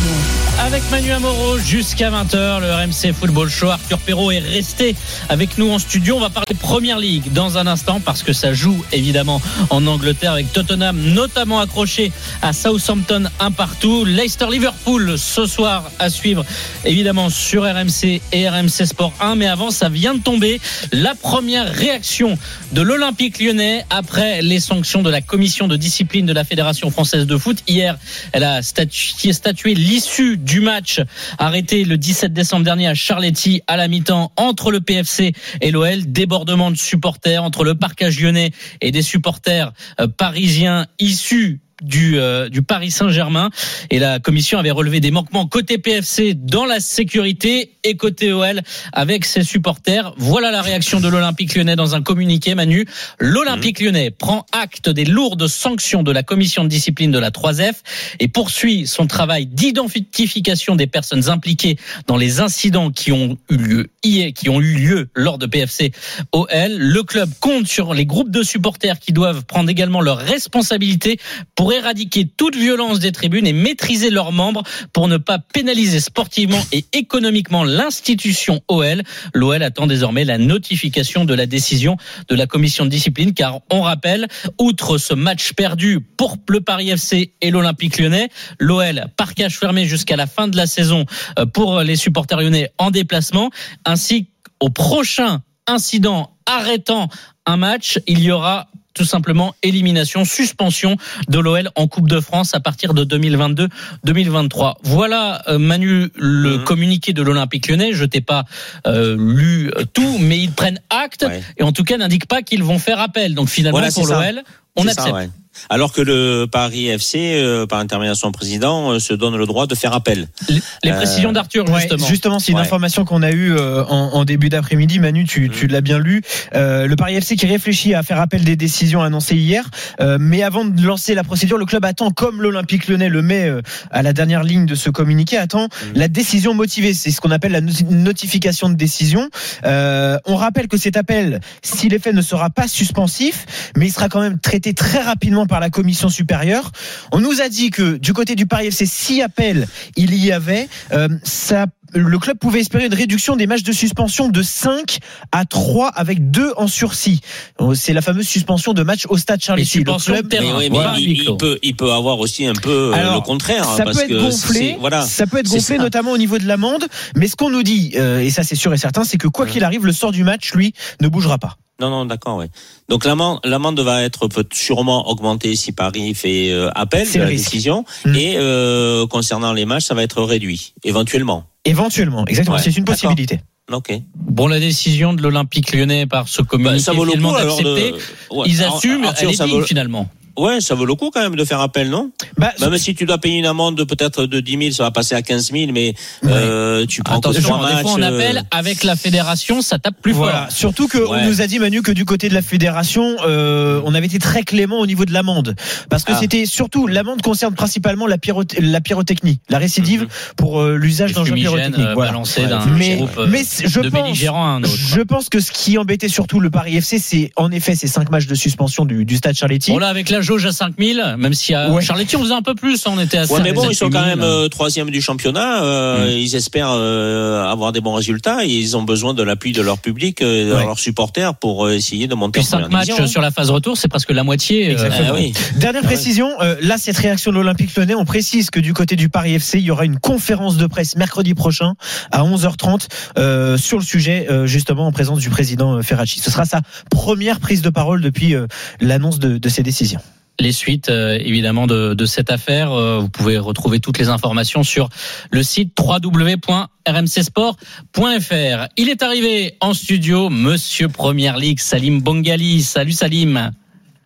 Speaker 1: Avec Manu Amoro jusqu'à 20h, le RMC Football Show. Arthur Perrault est resté avec nous en studio. On va parler Première Ligue dans un instant parce que ça joue évidemment en Angleterre avec Tottenham notamment accroché à Southampton un partout. Leicester Liverpool ce soir à suivre évidemment sur RMC et RMC Sport 1. Mais avant, ça vient de tomber. La première réaction de l'Olympique lyonnais après les sanctions de la commission de discipline de la Fédération française de foot. Hier, elle a statué, statué l'issue du match arrêté le 17 décembre dernier à Charletti à la mi-temps entre le PFC et l'OL. Débordement de supporters entre le parcage lyonnais et des supporters euh, parisiens issus du, euh, du Paris Saint-Germain et la commission avait relevé des manquements côté PFC dans la sécurité et côté OL avec ses supporters. Voilà la réaction de l'Olympique lyonnais dans un communiqué Manu. L'Olympique lyonnais prend acte des lourdes sanctions de la commission de discipline de la 3F et poursuit son travail d'identification des personnes impliquées dans les incidents qui ont eu lieu hier, qui ont eu lieu lors de PFC OL. Le club compte sur les groupes de supporters qui doivent prendre également leurs responsabilités pour éradiquer toute violence des tribunes et maîtriser leurs membres pour ne pas pénaliser sportivement et économiquement l'institution OL. L'OL attend désormais la notification de la décision de la commission de discipline car on rappelle, outre ce match perdu pour le Paris FC et l'Olympique lyonnais, l'OL parquage fermé jusqu'à la fin de la saison euh, pour les supporters lyonnais en déplacement ainsi qu'au prochain incident arrêtant un match, il y aura tout simplement élimination, suspension de l'OL en Coupe de France à partir de 2022-2023. Voilà euh, Manu le
Speaker 2: Mhm.
Speaker 1: communiqué de l'Olympique Lyonnais. Je t'ai pas euh, lu tout, mais ils prennent acte
Speaker 2: Ouais.
Speaker 1: et en tout cas n'indiquent pas qu'ils vont faire appel. Donc finalement
Speaker 2: Voilà,
Speaker 1: pour l'OL, on accepte.
Speaker 2: ça, ouais. Alors que le Paris FC, euh, par intermédiaire de son président, euh, se donne le droit de faire appel.
Speaker 1: Les, les
Speaker 2: Euh,
Speaker 1: précisions d'Arthur,
Speaker 3: Ouais,
Speaker 1: justement.
Speaker 3: justement, c'est une
Speaker 2: Ouais.
Speaker 3: information qu'on a eue euh, en, en début d'après-midi. Manu, tu, tu l'as bien lu. Euh, le Paris FC qui réfléchit à faire appel des décisions annoncées hier. Euh, mais avant de lancer la procédure, le club attend, comme l'Olympique lyonnais le met euh, à la dernière ligne de ce communiqué, attend la décision motivée. C'est ce qu'on appelle la noti- notification de décision. Euh, on rappelle que cet appel, si l'effet ne sera pas suspensif, mais il sera quand même traité très rapidement par la commission supérieure. On nous a dit que du côté du Paris FC, si appel il y avait, euh, ça le club pouvait espérer une réduction des matchs de suspension de 5 à 3 avec 2 en sursis. Euh, C'est la fameuse suspension de match au stade. Le club-
Speaker 1: terrain.
Speaker 2: Mais, oui, mais
Speaker 1: Voilà.
Speaker 2: il, il peut, il peut avoir aussi un peu euh,
Speaker 3: Alors,
Speaker 2: le contraire.
Speaker 3: ça
Speaker 2: parce
Speaker 3: peut être
Speaker 2: que
Speaker 3: gonflé,
Speaker 2: c'est- Voilà.
Speaker 3: ça peut être
Speaker 2: C'est
Speaker 3: gonflé
Speaker 2: ça.
Speaker 3: notamment au niveau de l'amende, mais ce qu'on nous dit, euh, et ça c'est sûr et certain, c'est que quoi qu'il arrive, le sort du match, lui, ne bougera pas.
Speaker 2: Non, non, d'accord, ouais. Donc l'amende, va être peut sûrement augmentée si Paris fait euh, appel
Speaker 3: C'est
Speaker 2: de la
Speaker 3: risque.
Speaker 2: décision.
Speaker 3: Mm.
Speaker 2: Et euh, concernant les matchs, ça va être réduit, éventuellement.
Speaker 3: Éventuellement, exactement,
Speaker 2: Ouais,
Speaker 3: c'est une possibilité.
Speaker 2: Ok.
Speaker 1: Bon, la décision de l'Olympique lyonnais par ce
Speaker 2: Bah,
Speaker 1: communiqué
Speaker 2: ça vaut le
Speaker 1: finalement
Speaker 2: coup alors
Speaker 1: d'accepter,
Speaker 2: de. Ouais.
Speaker 1: ils assument,
Speaker 2: Arthur,
Speaker 1: elle est
Speaker 2: ça
Speaker 1: digne,
Speaker 2: vaut-
Speaker 1: finalement.
Speaker 2: Ouais, ça vaut le coup quand même de faire appel, non?
Speaker 3: Bah,
Speaker 2: Même si tu dois payer une amende de peut-être de 10 000, ça va passer à 15 000, mais euh, tu prends
Speaker 1: Attention,
Speaker 2: trois
Speaker 1: des fois on
Speaker 2: euh,
Speaker 1: appelle avec la fédération, ça tape plus
Speaker 3: Voilà.
Speaker 1: fort.
Speaker 3: Surtout qu'on
Speaker 2: Ouais.
Speaker 3: nous a dit Manu que du côté de la fédération, euh, on avait été très clément au niveau de l'amende, parce que
Speaker 2: Ah.
Speaker 3: c'était surtout l'amende concerne principalement la, pyrotechnie, la récidive
Speaker 2: Mhm.
Speaker 3: pour euh, l'usage d'engins pyrotechniques.
Speaker 1: euh,
Speaker 3: Voilà.
Speaker 2: Ouais,
Speaker 1: d'un
Speaker 3: Mais,
Speaker 1: groupe euh,
Speaker 3: mais je
Speaker 1: de
Speaker 3: pense,
Speaker 1: belligérants à un autre.
Speaker 3: je pense que ce qui embêtait surtout le Paris FC, c'est en effet ces cinq matchs de suspension du, du stade Charletti.
Speaker 1: Bon là avec la jauge à 5000, même si à
Speaker 3: Ouais.
Speaker 1: Charletti on faisait un peu plus, on était à
Speaker 2: Ouais,
Speaker 1: 5,
Speaker 2: mais bon, ils sont quand
Speaker 1: 7000.
Speaker 2: même euh, troisième du championnat. euh,
Speaker 1: Mm.
Speaker 2: Ils espèrent euh, avoir des bons résultats. Et ils ont besoin de l'appui de leur public, euh, de
Speaker 3: Ouais.
Speaker 2: leurs supporters, pour euh, essayer de monter
Speaker 1: Puis
Speaker 2: en
Speaker 1: 5
Speaker 2: première
Speaker 1: matchs
Speaker 2: division.
Speaker 1: sur la phase retour, c'est presque la moitié. euh,
Speaker 3: Exactement.
Speaker 2: Ah oui.
Speaker 3: Dernière
Speaker 2: Ah
Speaker 3: précision, euh, là cette réaction de l'Olympique Lyonnais, on précise que du côté du Paris FC, il y aura une conférence de presse mercredi prochain à 11h30 euh, sur le sujet euh, justement en présence du président Ferracci. Ce sera sa première prise de parole depuis euh, l'annonce de, de ces décisions.
Speaker 1: Les suites euh, évidemment de, cette affaire. Euh, vous pouvez retrouver toutes les informations sur le site www.rmcsport.fr. Il est arrivé en studio, Monsieur Première Ligue, Salim Bongali. Salut Salim.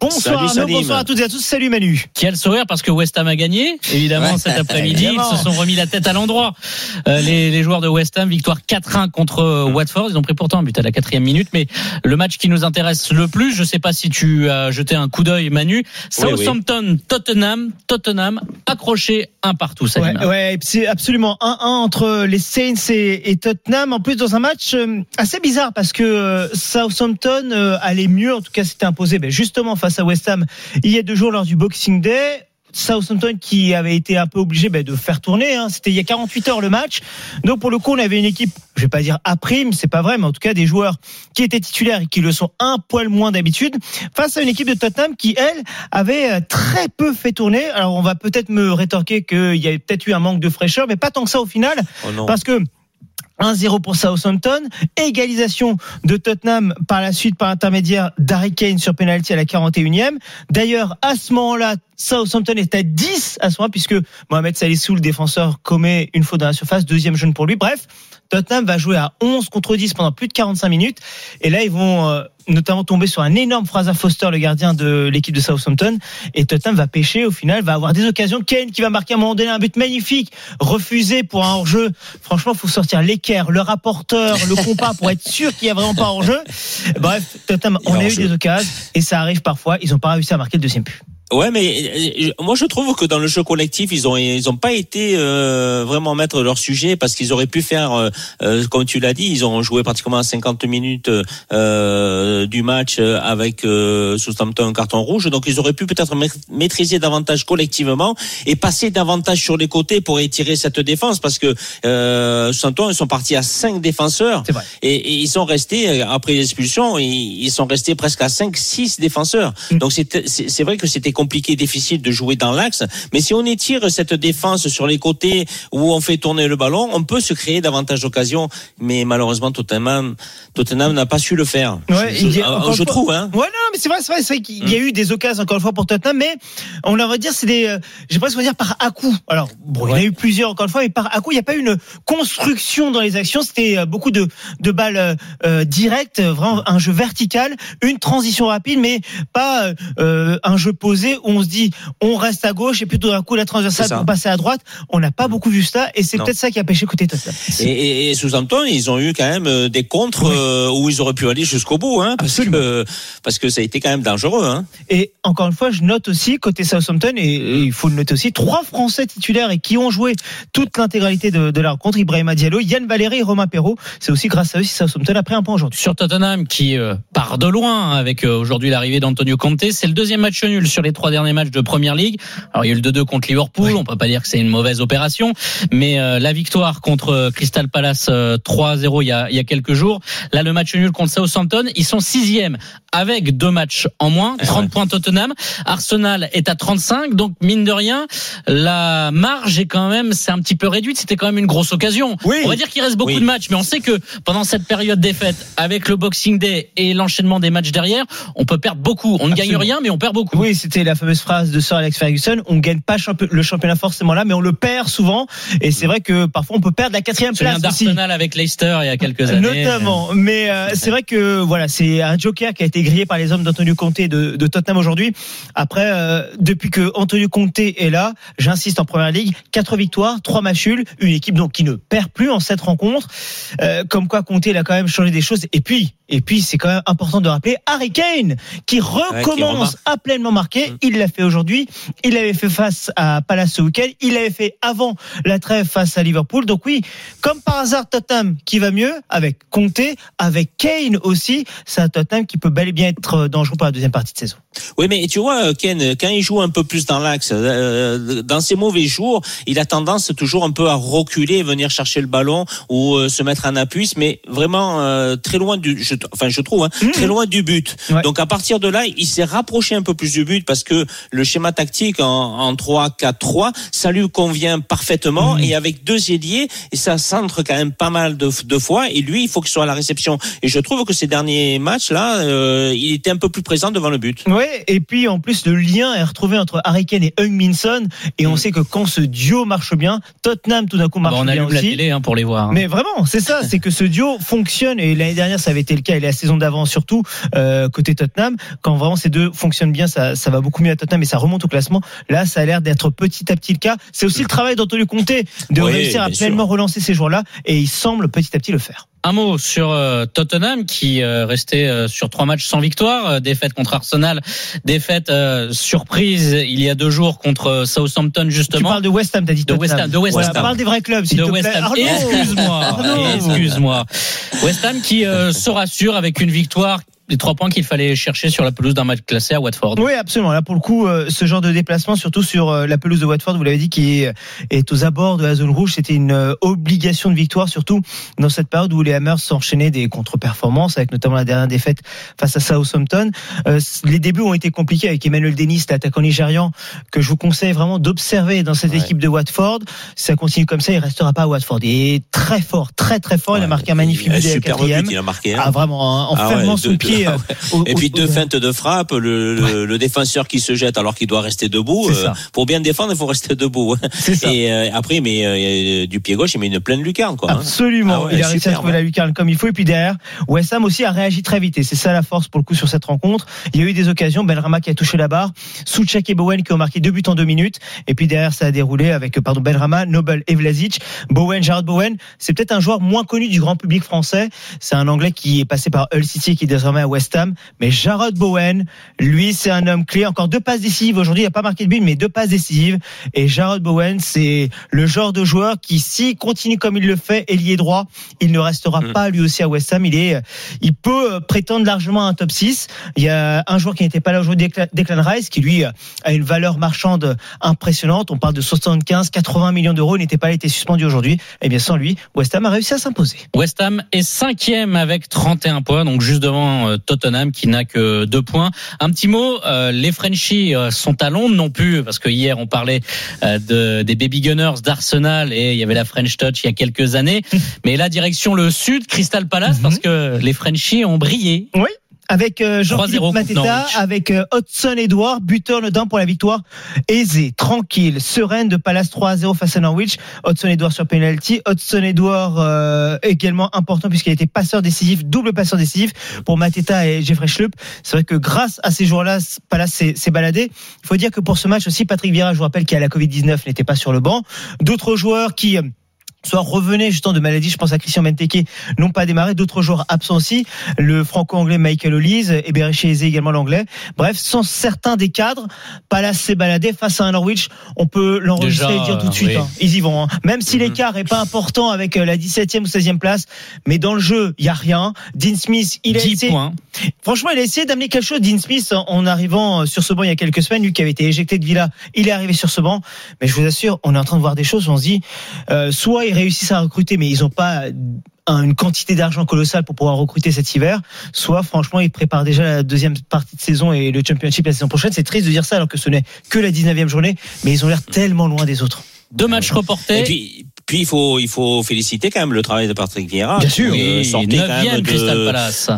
Speaker 8: Bonsoir
Speaker 2: Salut,
Speaker 8: Arnaud, bonsoir à toutes et à tous. Salut Manu.
Speaker 1: Qui a le sourire parce que West Ham a gagné, évidemment,
Speaker 2: Ouais,
Speaker 1: cet après-midi. Ils se sont remis la tête à l'endroit. Euh, les, les joueurs de West Ham, victoire 4-1 contre euh, Watford. Ils ont pris pourtant un but à la quatrième minute. Mais le match qui nous intéresse le plus, je sais pas si tu as jeté un coup d'œil, Manu. Southampton, Tottenham, Tottenham, accroché un partout,
Speaker 8: Ouais, ouais, c'est absolument 1-1 entre les Saints et, et Tottenham. En plus, dans un match euh, assez bizarre parce que Southampton allait mieux, en tout cas, s'était imposé ben, justement face à West Ham il y a deux jours lors du Boxing Day. Southampton qui avait été un peu obligé ben, de faire tourner. Hein. C'était il y a 48 heures le match. Donc pour le coup, on avait une équipe, je vais pas dire à prime, c'est pas vrai, mais en tout cas des joueurs qui étaient titulaires et qui le sont un poil moins d'habitude, face à une équipe de Tottenham qui, elle, avait euh, très peu fait tourner. Alors on va peut-être me rétorquer qu'il y avait peut-être eu un manque de fraîcheur, mais pas tant que ça au final,
Speaker 2: Oh
Speaker 8: parce que 1-0 pour Southampton, égalisation de Tottenham par la suite par intermédiaire d'Harry Kane sur penalty à la 41e. D'ailleurs, à ce moment-là, Southampton est à 10 à ce moment puisque Mohamed Salissou, le défenseur, commet une faute dans la surface, deuxième jeune pour lui. Bref, Tottenham va jouer à 11 contre 10 pendant plus de 45 minutes. Et là, ils vont euh, notamment tomber sur un énorme Fraser Foster, le gardien de l'équipe de Southampton. Et Tottenham va pêcher, au final, va avoir des occasions. Kane qui va marquer à un moment donné un but magnifique, refusé pour un hors-jeu. Franchement, faut sortir l'équerre, le rapporteur, le compas pour être sûr qu'il y a vraiment pas hors-jeu. Bref, Tottenham, on a eu des occasions et ça arrive parfois. Ils n'ont pas réussi à marquer le deuxième but.
Speaker 2: Ouais, mais euh, moi je trouve que dans le jeu collectif, ils ont ils ont pas été euh, vraiment mettre leur sujet parce qu'ils auraient pu faire, euh, euh, comme tu l'as dit, ils ont joué pratiquement 50 minutes euh, du match euh, avec euh, Southampton un carton rouge, donc ils auraient pu peut-être ma- maîtriser davantage collectivement et passer davantage sur les côtés pour étirer cette défense parce que euh, Southampton ils sont partis à cinq défenseurs et, et ils sont restés euh, après l'expulsion, ils, ils sont restés presque à 5 6 défenseurs.
Speaker 8: Mm.
Speaker 2: Donc c'est c'est vrai que c'était compliqué, difficile de jouer dans l'axe. Mais si on étire cette défense sur les côtés où on fait tourner le ballon, on peut se créer davantage d'occasions. Mais malheureusement, Tottenham, Tottenham n'a pas su le faire.
Speaker 8: Ouais,
Speaker 2: je,
Speaker 8: il y a-
Speaker 2: je- trouve. Hein.
Speaker 8: Ouais, non, mais c'est vrai, c'est vrai, vrai qu'il y a eu des occasions encore une fois pour Tottenham, mais on va dire c'est des, euh, j'ai presque dire par à coup. Alors bon, il y en a eu plusieurs encore une fois, mais par à coup, il n'y a pas eu une construction dans les actions. C'était euh, beaucoup de de balles euh, euh, directes, vraiment un jeu vertical, une transition rapide, mais pas euh, euh, un jeu posé où on se dit on reste à gauche et plutôt d'un coup la transversale pour passer à droite. On n'a pas beaucoup vu ça, et c'est peut-être ça qui a pêché côté Tottenham.
Speaker 2: Et, et, et Southampton, ils ont eu quand même des contres euh, où ils auraient pu aller jusqu'au bout, hein, parce que parce que ça a été quand même dangereux. Hein.
Speaker 8: Et encore une fois, je note aussi côté Southampton, et, et il faut le noter aussi, trois Français titulaires et qui ont joué toute l'intégralité de, de la rencontre. Ibrahima Diallo, Yann Valéry et Romain Perrault. C'est aussi grâce à eux si Southampton a pris un point aujourd'hui.
Speaker 1: Sur Tottenham qui euh, part de loin avec euh, aujourd'hui l'arrivée d'Antonio Conte, c'est le deuxième match nul sur les trois derniers matchs de Première Ligue. Alors il y a eu le 2-2 contre Liverpool, on peut pas dire que c'est une mauvaise opération, mais euh, la victoire contre Crystal Palace euh, 3-0 il y a il y a quelques jours. Là le match nul contre Southampton, ils sont sixième avec deux matchs en moins, 30 points Tottenham. Arsenal est à 35, donc mine de rien, la marge est quand même c'est un petit peu réduite. C'était quand même une grosse occasion.
Speaker 8: Oui.
Speaker 1: On va dire qu'il reste beaucoup
Speaker 2: Oui.
Speaker 1: de matchs, mais on sait que pendant cette période des fêtes, avec le Boxing Day et l'enchaînement des matchs derrière, on peut perdre beaucoup. On ne gagne rien, mais on perd beaucoup.
Speaker 8: Oui, c'était la fameuse phrase de Sir Alex Ferguson. On gagne pas le championnat forcément là, mais on le perd souvent. Et c'est vrai que parfois on peut perdre la quatrième place
Speaker 1: d'Arsenal avec Leicester il y a quelques années.
Speaker 8: Notamment, mais euh, c'est vrai que voilà, c'est un joker qui a été grillé par les hommes d'Antonio Conte de, de Tottenham aujourd'hui. Après, euh, depuis que Antonio Conte est là, j'insiste en première ligue, quatre victoires, trois matchs nuls, une équipe donc qui ne perd plus en cette rencontre. Euh, comme quoi Conte il a quand même changé des choses. Et puis, et puis c'est quand même important de rappeler Harry Kane qui recommence à pleinement marquer. Il l'a fait aujourd'hui. Il l'avait fait face à Palace ce week-end. Il l'avait fait avant la trêve face à Liverpool. Donc oui, comme par hasard Tottenham qui va mieux avec Conte, avec Kane aussi. C'est un Tottenham qui peut bel et bien être dangereux pour la deuxième partie de saison.
Speaker 2: Oui, mais tu vois, Ken, quand il joue un peu plus dans l'axe, euh, dans ses mauvais jours, il a tendance toujours un peu à reculer, venir chercher le ballon ou euh, se mettre en appui, mais vraiment euh, très loin du, je, enfin je trouve, hein, très loin du but.
Speaker 8: Ouais.
Speaker 2: Donc à partir de là, il s'est rapproché un peu plus du but parce que le schéma tactique en, en 3-4-3, ça lui convient parfaitement et avec deux ailiers, et ça centre quand même pas mal de, de fois. Et lui, il faut qu'il soit à la réception. Et je trouve que ces derniers matchs là, euh, il était un peu plus présent devant le but.
Speaker 8: Ouais, et puis en plus le lien est retrouvé entre Harry Kane et Heung Min Son et on sait que quand ce duo marche bien, Tottenham tout d'un coup marche
Speaker 1: Bon, on
Speaker 8: bien
Speaker 1: allume la
Speaker 8: aussi.
Speaker 1: télé hein, pour les voir. hein.
Speaker 8: Mais vraiment, c'est ça, c'est que ce duo fonctionne et l'année dernière ça avait été le cas et la saison d'avant surtout euh, côté Tottenham. Quand vraiment ces deux fonctionnent bien, ça, ça va beaucoup mieux à Tottenham et ça remonte au classement. Là, ça a l'air d'être petit à petit le cas. C'est aussi le travail d'Antonio Conte de
Speaker 2: Oui,
Speaker 8: réussir à
Speaker 2: sûr.
Speaker 8: pleinement relancer ces joueurs-là et il semble petit à petit le faire.
Speaker 1: Un mot sur euh, Tottenham qui euh, restait euh, sur trois matchs sans victoire, défaite contre Arsenal, défaite surprise il y a deux jours contre Southampton
Speaker 8: Tu
Speaker 1: justement.
Speaker 8: parles de West Ham, t'as dit
Speaker 1: De. West Ham, de West
Speaker 8: Voilà,
Speaker 1: Ham.
Speaker 8: parle des vrais clubs, s'il te plaît.
Speaker 1: Excuse-moi, excuse-moi. West Ham qui se rassure avec une victoire, les trois points qu'il fallait chercher sur la pelouse d'un match classé à Watford.
Speaker 8: Oui, absolument. Là, pour le coup, euh, ce genre de déplacement, surtout sur euh, la pelouse de Watford, vous l'avez dit, qui est, aux abords de la zone rouge, c'était une euh, obligation de victoire, surtout dans cette période où les Hammers s'enchaînaient des contre-performances, avec notamment la dernière défaite face à Southampton. Les débuts ont été compliqués avec Emmanuel Dennis, l'attaquant nigérian, que je vous conseille vraiment d'observer dans cette
Speaker 2: Ouais.
Speaker 8: équipe de Watford. Si ça continue comme ça, il restera pas à Watford. Il est très fort, très très fort. il a marqué un magnifique but
Speaker 2: but, il a marqué. hein.
Speaker 8: Ah, vraiment, en, en
Speaker 2: Ah ouais,
Speaker 8: fermant
Speaker 2: deux-
Speaker 8: son pied.
Speaker 2: Ah
Speaker 8: euh, au-
Speaker 2: Et puis deux feintes de frappe, le, le, le défenseur qui se jette alors qu'il doit rester debout.
Speaker 8: Ça.
Speaker 2: pour bien défendre, il faut rester debout. hein.
Speaker 8: Ça.
Speaker 2: Et euh, après, mais euh, du pied gauche, il met une pleine lucarne, quoi. hein.
Speaker 8: Absolument.
Speaker 2: Ah ouais,
Speaker 8: il a réussi à trouver la lucarne comme il faut. Et puis derrière, West Ham aussi a réagi très vite. Et c'est ça la force pour le coup sur cette rencontre. Il y a eu des occasions. Benrama qui a touché la barre. Souchek et Bowen qui ont marqué deux buts en deux minutes. Et puis derrière, ça a déroulé avec, pardon, Benrama, Nobel et Vlasic. Bowen, Jared Bowen. C'est peut-être un joueur moins connu du grand public français. C'est un Anglais qui est passé par Hull City et qui est désormais à West Ham. Mais Jared Bowen, lui, c'est un homme clé. Encore deux passes décisives. Aujourd'hui, il n'a pas marqué de but, mais deux passes décisives. Et Jared Bowen, c'est le genre de joueur qui, s'il continue comme il le fait, ailier droit, il ne restera
Speaker 2: Mm.
Speaker 8: pas lui aussi à West Ham. Il est, il peut euh, prétendre largement à un top 6. Il y a un joueur qui n'était pas là aujourd'hui, Declan- Rice, qui lui euh, a une valeur marchande impressionnante. On parle de 75, 80 millions d'euros. Il n'était pas là, il était suspendu aujourd'hui. Et bien, sans lui, West Ham a réussi à s'imposer.
Speaker 1: West Ham est cinquième avec 31 points, donc juste devant euh, Tottenham qui n'a que deux points. Un petit mot, euh, les Frenchies euh, sont à Londres non plus parce que hier on parlait euh, de, des Baby Gunners d'Arsenal et il y avait la French Touch il y a quelques années. Mais là direction le sud, Crystal Palace
Speaker 8: Mhm.
Speaker 1: parce que les Frenchies ont brillé.
Speaker 8: Oui. Avec euh,
Speaker 1: 3-0
Speaker 8: Jean-Philippe Mateta, avec euh, Hudson Edouard, buteur dedans pour la victoire aisée, tranquille, sereine de Palace 3-0 face à Norwich. Hudson Edouard sur penalty. Hudson Edouard euh, également important puisqu'il a été passeur décisif, double passeur décisif pour Mateta et Jeffrey Schlupp. C'est vrai que grâce à ces joueurs-là, Palace s'est s'est baladé. Il faut dire que pour ce match aussi, Patrick Vieira, je vous rappelle qu'il a la Covid-19, n'était pas sur le banc. D'autres joueurs qui euh, soit revenaient justement de maladie, je pense à Christian Benteke, n'ont pas démarré. D'autres joueurs absents aussi, le franco-anglais Michael Olise et Berichet Eze également l'anglais. Bref, sans certains des cadres, Palace s'est baladé face à un Norwich. On peut l'enregistrer et dire tout de suite.
Speaker 1: oui.
Speaker 8: hein. Ils y vont. hein. Même si
Speaker 2: Mhm.
Speaker 8: l'écart est pas important avec euh, la 17e ou 16e place, mais dans le jeu, il y a rien. Dean Smith, il a
Speaker 1: 10
Speaker 8: essayé,
Speaker 1: points.
Speaker 8: Franchement, il a essayé d'amener quelque chose, Dean Smith, en- en arrivant euh, sur ce banc il y a quelques semaines. Lui qui avait été éjecté de Villa, il est arrivé sur ce banc. Mais je vous assure, on est en train de voir des choses. On se dit, euh, soit ils réussissent à recruter, mais ils n'ont pas un- une quantité d'argent colossale pour pouvoir recruter cet hiver. Soit, franchement, ils préparent déjà la deuxième partie de saison et le championship la saison prochaine. C'est triste de dire ça alors que ce n'est que la 19e journée, mais ils ont l'air tellement loin des autres.
Speaker 1: Deux matchs reportés.
Speaker 2: Et puis, puis il faut, il faut féliciter quand même le travail de Patrick Vieira.
Speaker 8: Bien sûr.
Speaker 1: Oui,
Speaker 2: sortait quand même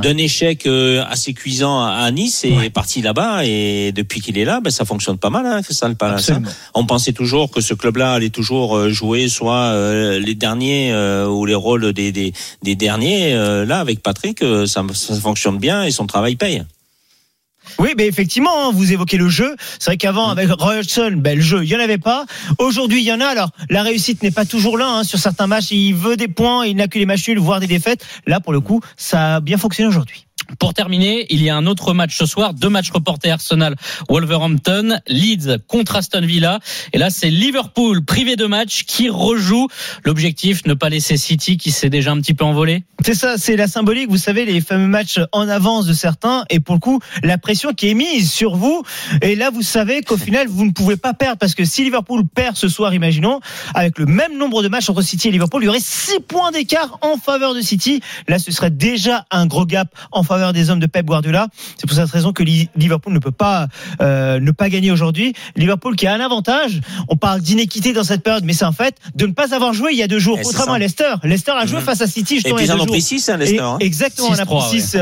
Speaker 2: d'un échec euh, assez cuisant à Nice et est parti là-bas et depuis qu'il est là, ben, ça fonctionne pas mal, hein, Crystal Palace. hein. On pensait toujours que ce club-là allait toujours euh, jouer soit euh, les derniers ou les rôles des, des, des derniers. Là, avec Patrick, ça, ça fonctionne bien et son travail paye.
Speaker 8: Oui, mais effectivement, hein, vous évoquez le jeu. C'est vrai qu'avant, avec Roy Hodgson, ben, le jeu, il y en avait pas. Aujourd'hui, il y en a. Alors, la réussite n'est pas toujours là. hein. Sur certains matchs, il veut des points, il n'a que les matchs nuls, voire des défaites. Là, pour le coup, ça a bien fonctionné aujourd'hui.
Speaker 1: Pour terminer, il y a un autre match ce soir, deux matchs reportés Arsenal, Wolverhampton, Leeds contre Aston Villa. Et là, c'est Liverpool privé de match qui rejoue. L'objectif, ne pas laisser City qui s'est déjà un petit peu envolé.
Speaker 8: C'est ça, c'est la symbolique. Vous savez, les fameux matchs en avance de certains. Et pour le coup, la pression qui est mise sur vous. Et là, vous savez qu'au final, vous ne pouvez pas perdre. Parce que si Liverpool perd ce soir, imaginons, avec le même nombre de matchs entre City et Liverpool, il y aurait 6 points d'écart en faveur de City. Là, ce serait déjà un gros gap en faveur des hommes de Pep Guardiola. C'est pour cette raison que Li- Liverpool ne peut pas euh, ne pas gagner aujourd'hui. Liverpool qui a un avantage. On parle d'inéquité dans cette période, mais c'est un fait de ne pas avoir joué il y a deux jours.
Speaker 2: Et c'est
Speaker 8: Contrairement à Leicester. Leicester a joué
Speaker 2: Mhm.
Speaker 8: face à City
Speaker 2: Et
Speaker 8: justement
Speaker 2: puis ils en ont pris 6, hein,
Speaker 8: Et-
Speaker 2: Leicester. hein.
Speaker 8: exactement, on a
Speaker 1: 6-3,
Speaker 8: pris 6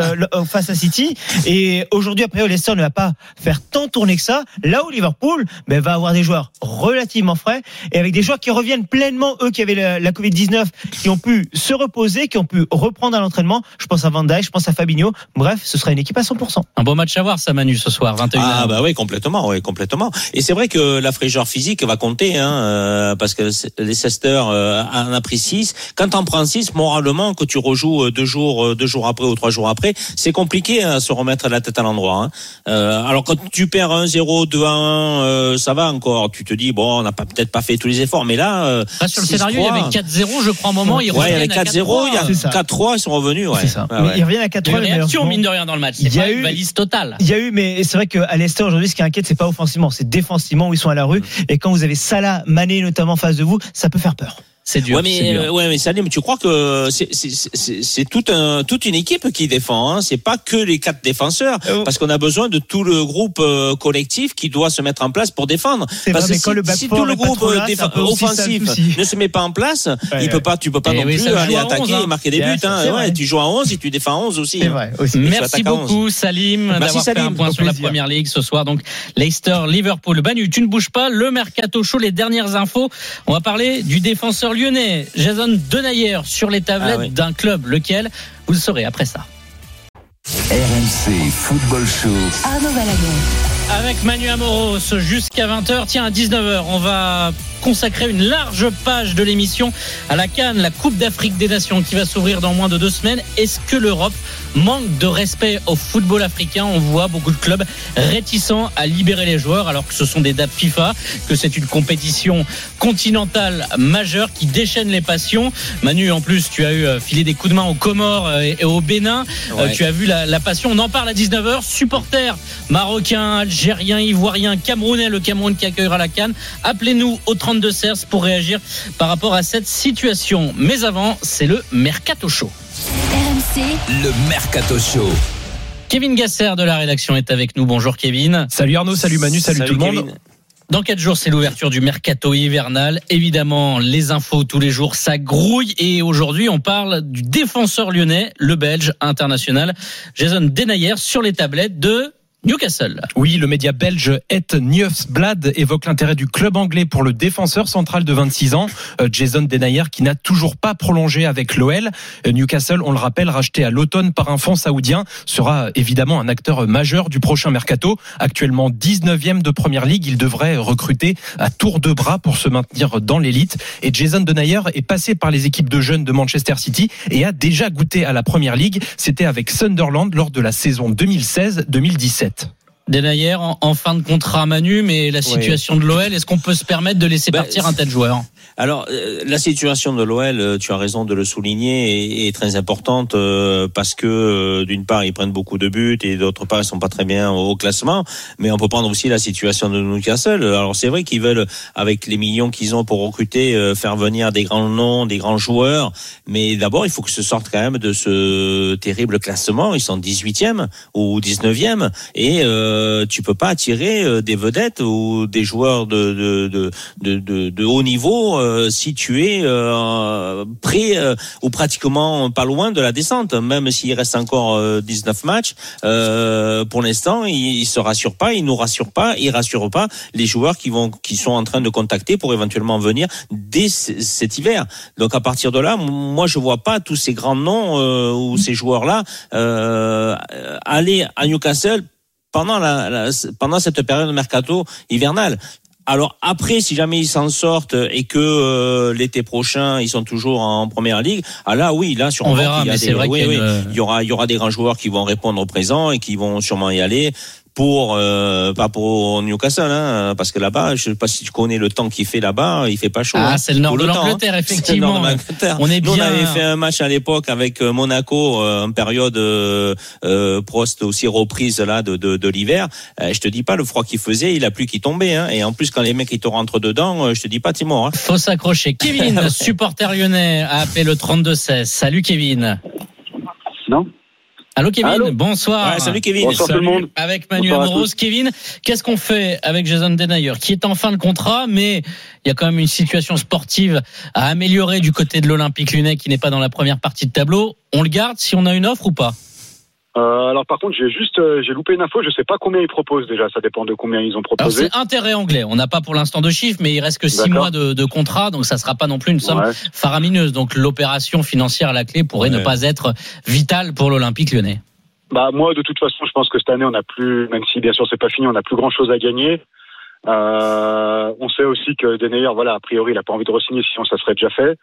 Speaker 8: face à City. Et aujourd'hui, après, Leicester ne va pas faire tant tourner que ça. Là où Liverpool ben, va avoir des joueurs relativement frais et avec des joueurs qui reviennent pleinement, eux qui avaient la, la Covid-19, qui ont pu se reposer, qui ont pu reprendre à l'entraînement. Je pense à Van Dijk, je pense à Fabinho. Bref, ce sera une équipe à 100%.
Speaker 1: Un bon match à voir, ça, Manu, ce soir, 21
Speaker 2: Ah, bah oui, complètement, oui, complètement. Et c'est vrai que la fraîcheur physique va compter, hein, euh, parce que les Sester euh, en a pris 6. Quand t'en prends 6, moralement, que tu rejoues euh, deux jours, deux jours après ou trois jours après, c'est compliqué à se remettre la tête à l'endroit. Hein. alors, quand tu perds 1-0, 2-1, ça va encore. Tu te dis, bon, on n'a peut-être pas fait tous les efforts, mais là.
Speaker 1: là sur le scénario, il y avait 4-0, je prends un moment, ils
Speaker 2: ouais,
Speaker 1: reviennent.
Speaker 2: 4-0, il y a
Speaker 1: 4-3,
Speaker 2: ils sont revenus, ouais.
Speaker 8: C'est ça. Ah,
Speaker 2: ouais.
Speaker 8: Ils reviennent à
Speaker 1: 4-3, mine de rien, dans le match.
Speaker 8: Il y a eu
Speaker 1: une valise totale.
Speaker 8: Il y a eu, mais c'est vrai qu'à l'Est aujourd'hui, ce qui inquiète, c'est pas offensivement, c'est défensivement où ils sont à la rue. Mm. Et quand vous avez Salah, Mané, notamment face de vous, ça peut faire peur.
Speaker 1: C'est dur.
Speaker 2: Ouais mais
Speaker 1: dur.
Speaker 2: euh, ouais mais Salim, tu crois que c'est c'est c'est c'est tout un toute une équipe qui défend hein, c'est pas que les quatre défenseurs
Speaker 8: Euh,
Speaker 2: parce qu'on a besoin de tout le groupe euh, collectif qui doit se mettre en place pour défendre. Parce
Speaker 8: vrai,
Speaker 2: que si,
Speaker 8: le
Speaker 2: si
Speaker 8: four
Speaker 2: tout le groupe offensif ne se met pas en place,
Speaker 8: Ouais,
Speaker 2: il peut pas tu peux pas
Speaker 1: Eh
Speaker 2: non
Speaker 1: oui,
Speaker 2: plus aller attaquer
Speaker 1: 11, hein.
Speaker 2: et marquer des buts hein. tu joues à 11 et tu défends à 11 aussi. Hein.
Speaker 8: vrai aussi.
Speaker 1: Merci
Speaker 2: attaques à 11.
Speaker 1: beaucoup Salim d'avoir fait un
Speaker 2: Salim.
Speaker 1: point sur la première ligue ce soir. Donc Leicester, Liverpool, Banu, tu ne bouges pas. Le mercato chaud, les dernières infos. On va parler du défenseur lyonnais Jason Denayer sur les tablettes
Speaker 2: Ah oui.
Speaker 1: d'un club. Lequel Vous le saurez après ça.
Speaker 4: RMC Football Show.
Speaker 5: Arnaud.
Speaker 1: Avec Manu Amoros jusqu'à 20h. Tiens, à 19h, on va consacrer une large page de l'émission à la Cannes, la Coupe d'Afrique des Nations qui va s'ouvrir dans moins de deux semaines. Est-ce que l'Europe manque de respect au football africain? On voit beaucoup de clubs réticents à libérer les joueurs alors que ce sont des dates FIFA, que c'est une compétition continentale majeure qui déchaîne les passions. Manu, en plus, tu as eu euh, filé des coups de main aux Comores euh, et au Bénin. Euh,
Speaker 2: Ouais.
Speaker 1: tu as vu la, la passion. On en parle à 19h. Supporters marocains, algériens, ivoiriens, camerounais, le Cameroun qui accueillera la Cannes. Appelez-nous au 32 CERS pour réagir par rapport à cette situation. Mais avant, c'est le Mercato Show.
Speaker 5: RMC,
Speaker 4: Le Mercato Show.
Speaker 1: Kevin Gasser de la rédaction est avec nous. Bonjour Kevin.
Speaker 9: Salut Arnaud, salut Manu, salut, tout le monde.
Speaker 1: Dans quatre jours, c'est l'ouverture du mercato hivernal. Évidemment, les infos tous les jours, ça grouille. Et aujourd'hui, on parle du défenseur lyonnais, le Belge international, Jason Denayer, sur les tablettes de Newcastle.
Speaker 9: Oui, le média belge Et Nieuwsblad évoque l'intérêt du club anglais pour le défenseur central de 26 ans, euh, Jason Denayer, qui n'a toujours pas prolongé avec l'OL. Euh, Newcastle, on le rappelle, racheté à l'automne par un fonds saoudien, sera évidemment un acteur majeur du prochain mercato. Actuellement 19e de première ligue, il devrait recruter à tour de bras pour se maintenir dans l'élite. Et Jason Denayer est passé par les équipes de jeunes de Manchester City et a déjà goûté à la première ligue. C'était avec Sunderland lors de la saison 2016-2017.
Speaker 1: Denayer en, en fin de contrat Manu, mais la situation de l'OL, est-ce qu'on peut se permettre de laisser
Speaker 2: Bah,
Speaker 1: partir un tel joueur?
Speaker 2: Alors, euh, la situation de l'OL, euh, tu as raison de le souligner, est, très importante euh, parce que d'une part, ils prennent beaucoup de buts et d'autre part, ils sont pas très bien au, classement. Mais on peut prendre aussi la situation de Newcastle. Alors, c'est vrai qu'ils veulent, avec les millions qu'ils ont pour recruter, faire venir des grands noms, des grands joueurs. Mais d'abord, il faut que se sortent quand même de ce terrible classement. Ils sont 18e ou 19e et euh, tu peux pas attirer des vedettes ou des joueurs de de de, de, de haut niveau euh, si tu es euh, près euh, ou pratiquement pas loin de la descente. Même s'il reste encore euh, 19 matchs, pour l'instant, il, il se rassure pas, il nous rassure pas, il rassure pas les joueurs qui vont qui sont en train de contacter pour éventuellement venir dès cet hiver. Donc à partir de là, moi je vois pas tous ces grands noms ou ces joueurs là euh, aller à Newcastle pendant la, pendant cette période de mercato hivernale. Alors après, si jamais ils s'en sortent et que euh, l'été prochain ils sont toujours en première ligue, ah là oui, là sûrement
Speaker 1: On verra,
Speaker 2: qu'il y a
Speaker 1: mais
Speaker 2: des-
Speaker 1: c'est vrai
Speaker 2: oui,
Speaker 1: qu'il y a
Speaker 2: oui,
Speaker 1: une-
Speaker 2: il y aura il y aura des grands joueurs qui vont répondre au présent et qui vont sûrement y aller pour euh, pas pour Newcastle hein, parce que là-bas, je sais pas si tu connais le temps qu'il fait là-bas, il fait pas chaud.
Speaker 1: Ah,
Speaker 2: hein.
Speaker 1: c'est le nord
Speaker 2: Tout
Speaker 1: de
Speaker 2: temps, hein.
Speaker 1: l'Angleterre,
Speaker 2: C'est le
Speaker 1: effectivement.
Speaker 2: nord de l'Angleterre.
Speaker 1: On est
Speaker 2: Nous,
Speaker 1: bien-
Speaker 2: on avait fait un match à l'époque avec euh, Monaco euh, en période euh, euh, Prost aussi reprise là de, de, de l'hiver. Euh, je te dis pas le froid qu'il faisait, il a plus qui tombait. Hein. Et en plus quand les mecs ils te rentrent dedans, euh, je te dis pas. Hein.
Speaker 1: Faut s'accrocher. Kevin, supporter lyonnais, a appelé le 32-16. Salut Kevin.
Speaker 10: Non
Speaker 1: Allô Kevin,
Speaker 10: Allô
Speaker 1: bonsoir.
Speaker 2: Ouais, salut Kevin.
Speaker 10: Bonsoir tout le monde.
Speaker 1: Avec Manu
Speaker 10: Bonsoir à
Speaker 1: Amoros. Kevin, qu'est-ce qu'on fait avec Jason Denayer, qui est en fin de contrat, mais il y a quand même une situation sportive à améliorer du côté de l'Olympique lyonnais qui n'est pas dans la première partie de tableau. On le garde si on a une offre ou pas?
Speaker 10: Euh, alors par contre, j'ai juste euh, j'ai loupé une info. Je sais pas combien ils proposent déjà. Ça dépend de combien ils ont
Speaker 1: Alors
Speaker 10: proposé.
Speaker 1: c'est intérêt anglais. On n'a pas pour l'instant de chiffres, mais il reste que six
Speaker 10: D'accord.
Speaker 1: mois de, de contrat, donc ça sera pas non plus une somme
Speaker 10: Ouais.
Speaker 1: faramineuse. Donc l'opération financière à la clé pourrait
Speaker 2: Ouais.
Speaker 1: ne pas être vitale pour l'Olympique lyonnais.
Speaker 10: Bah moi, de toute façon, je pense que cette année, on n'a plus, même si bien sûr c'est pas fini, on n'a plus grand chose à gagner. Euh, on sait aussi que Denayer, voilà, a priori, il a pas envie de re-signer, sinon ça serait déjà fait.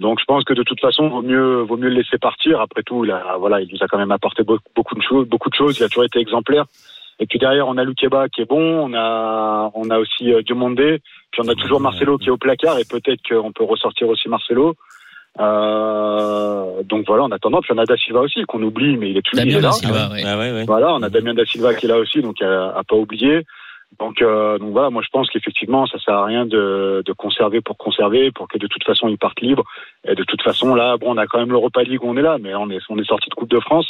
Speaker 10: Donc je pense que de toute façon, vaut mieux, vaut mieux le laisser partir. Après tout, il a, voilà, il nous a quand même apporté beaucoup, beaucoup de choses, beaucoup de choses. Il a toujours été exemplaire. Et puis derrière, on a Lukeba qui est bon, on a, on a aussi euh, Diomandé, puis on a toujours Marcelo qui est au placard et peut-être qu'on peut ressortir aussi Marcelo. Euh, donc voilà, en attendant, puis on a Da Silva aussi qu'on oublie, mais il est toujours il
Speaker 1: Damien
Speaker 10: est là.
Speaker 1: Da Silva, ouais.
Speaker 2: Ouais, ouais, ouais.
Speaker 10: Voilà, on a Damien Da Silva qui est là aussi, donc à, à pas oublier. Donc, euh, donc voilà, moi je pense qu'effectivement, ça sert à rien de, de conserver pour conserver, pour que de toute façon ils partent libres. Et de toute façon, là, bon, on a quand même l'Europa League on est là, mais on est, on est sorti de Coupe de France.